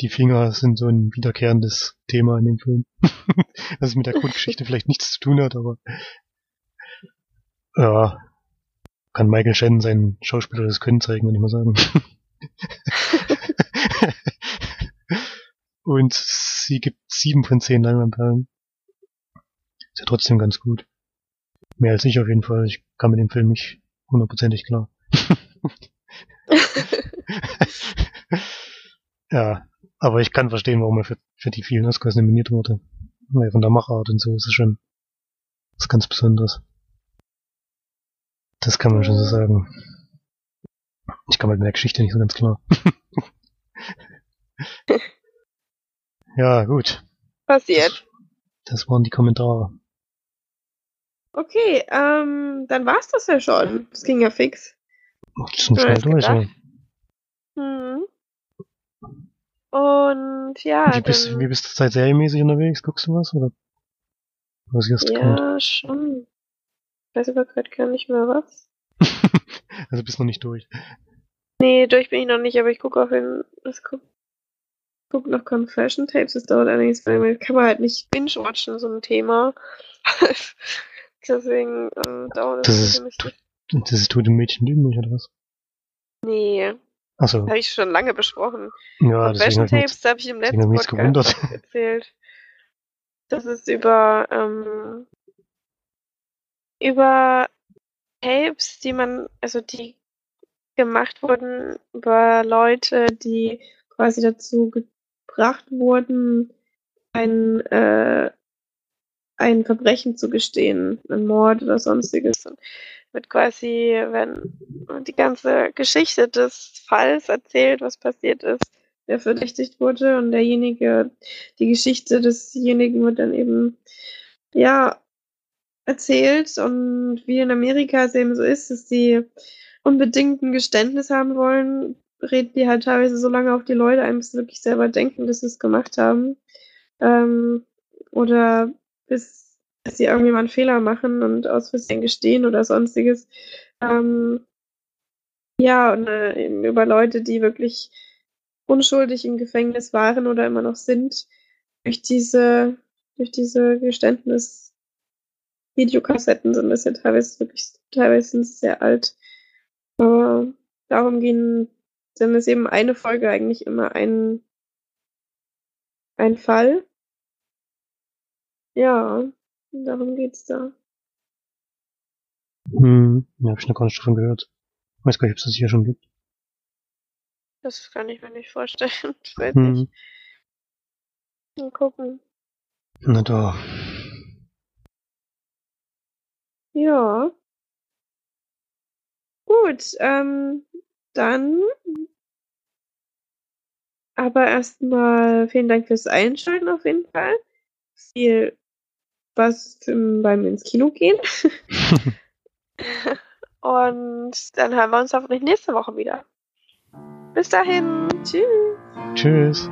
die Finger sind so ein wiederkehrendes Thema in dem Film. (laughs) Was mit der Grundgeschichte vielleicht nichts zu tun hat, aber ja, kann Michael Shannon sein Schauspieler das Können zeigen, würde ich mal sagen. (laughs) Und sie gibt sieben von zehn Leinwandperlen. Ist ja trotzdem ganz gut. Mehr als ich auf jeden Fall. Ich kam mit dem Film nicht hundertprozentig klar. (laughs) ja, aber ich kann verstehen, warum er für, für die vielen Oscars nominiert wurde. Weil von der Machart und so ist es schon was ganz Besonderes. Das kann man schon so sagen. Ich kam halt mit der Geschichte nicht so ganz klar. (laughs) ja, gut. Passiert. Das waren die Kommentare. Okay, ähm, dann war's das ja schon. Das ging ja fix. Ja, schnell durch. Ja. Mhm. Und ja, Wie bist, dann, wie bist du zurzeit serienmäßig unterwegs? Guckst du was? Oder was hast du gerade? ja, schon. Ich weiß aber gerade gar nicht mehr was. (laughs) also bist noch nicht durch. Nee, durch bin ich noch nicht, aber ich gucke auf den, ich guck, guck noch Confession Tapes, das dauert allerdings, weil kann man halt nicht binge-watchen, so ein Thema. (laughs) Deswegen ähm, dauert Das das, ist-. Und das ist Tote Mädchen lügen nicht, oder was? Nee, Achso, habe ich schon lange besprochen. ja, Confession Tapes habe ich im letzten Podcast gewundert. erzählt. Das ist über, ähm, über Tapes, die man, also die gemacht wurden über Leute, die quasi dazu gebracht wurden, ein, äh, ein Verbrechen zu gestehen, ein Mord oder sonstiges. Und wird quasi, wenn die ganze Geschichte des Falls erzählt, was passiert ist, wer verdächtigt wurde und derjenige, die Geschichte desjenigen wird dann eben, ja, erzählt und wie in Amerika es eben so ist, dass die unbedingt ein Geständnis haben wollen, reden die halt teilweise so lange auf die Leute ein, bis sie wirklich selber denken, dass sie es gemacht haben. Ähm, oder bis, bis sie einen Fehler machen und aus Versehen gestehen oder sonstiges. Ähm, ja, und äh, eben über Leute, die wirklich unschuldig im Gefängnis waren oder immer noch sind, durch diese, durch diese Geständnis Videokassetten sind das ja teilweise wirklich, teilweise sind sie sehr alt. Aber darum gehen, dann ist eben eine Folge eigentlich immer ein, ein Fall. Ja, darum geht's da. Hm, ja, hab ich noch gar nicht davon gehört. Weiß gar nicht, ob es das hier schon gibt. Das kann ich mir nicht vorstellen. (laughs) Ich weiß Hm, nicht. Mal gucken. na da. Ja. Gut, ähm, dann aber erstmal vielen Dank fürs Einschalten auf jeden Fall. Viel Spaß beim ins Kino gehen. (laughs) (laughs) Und dann hören wir uns hoffentlich nächste Woche wieder. Bis dahin. Tschüss. Tschüss.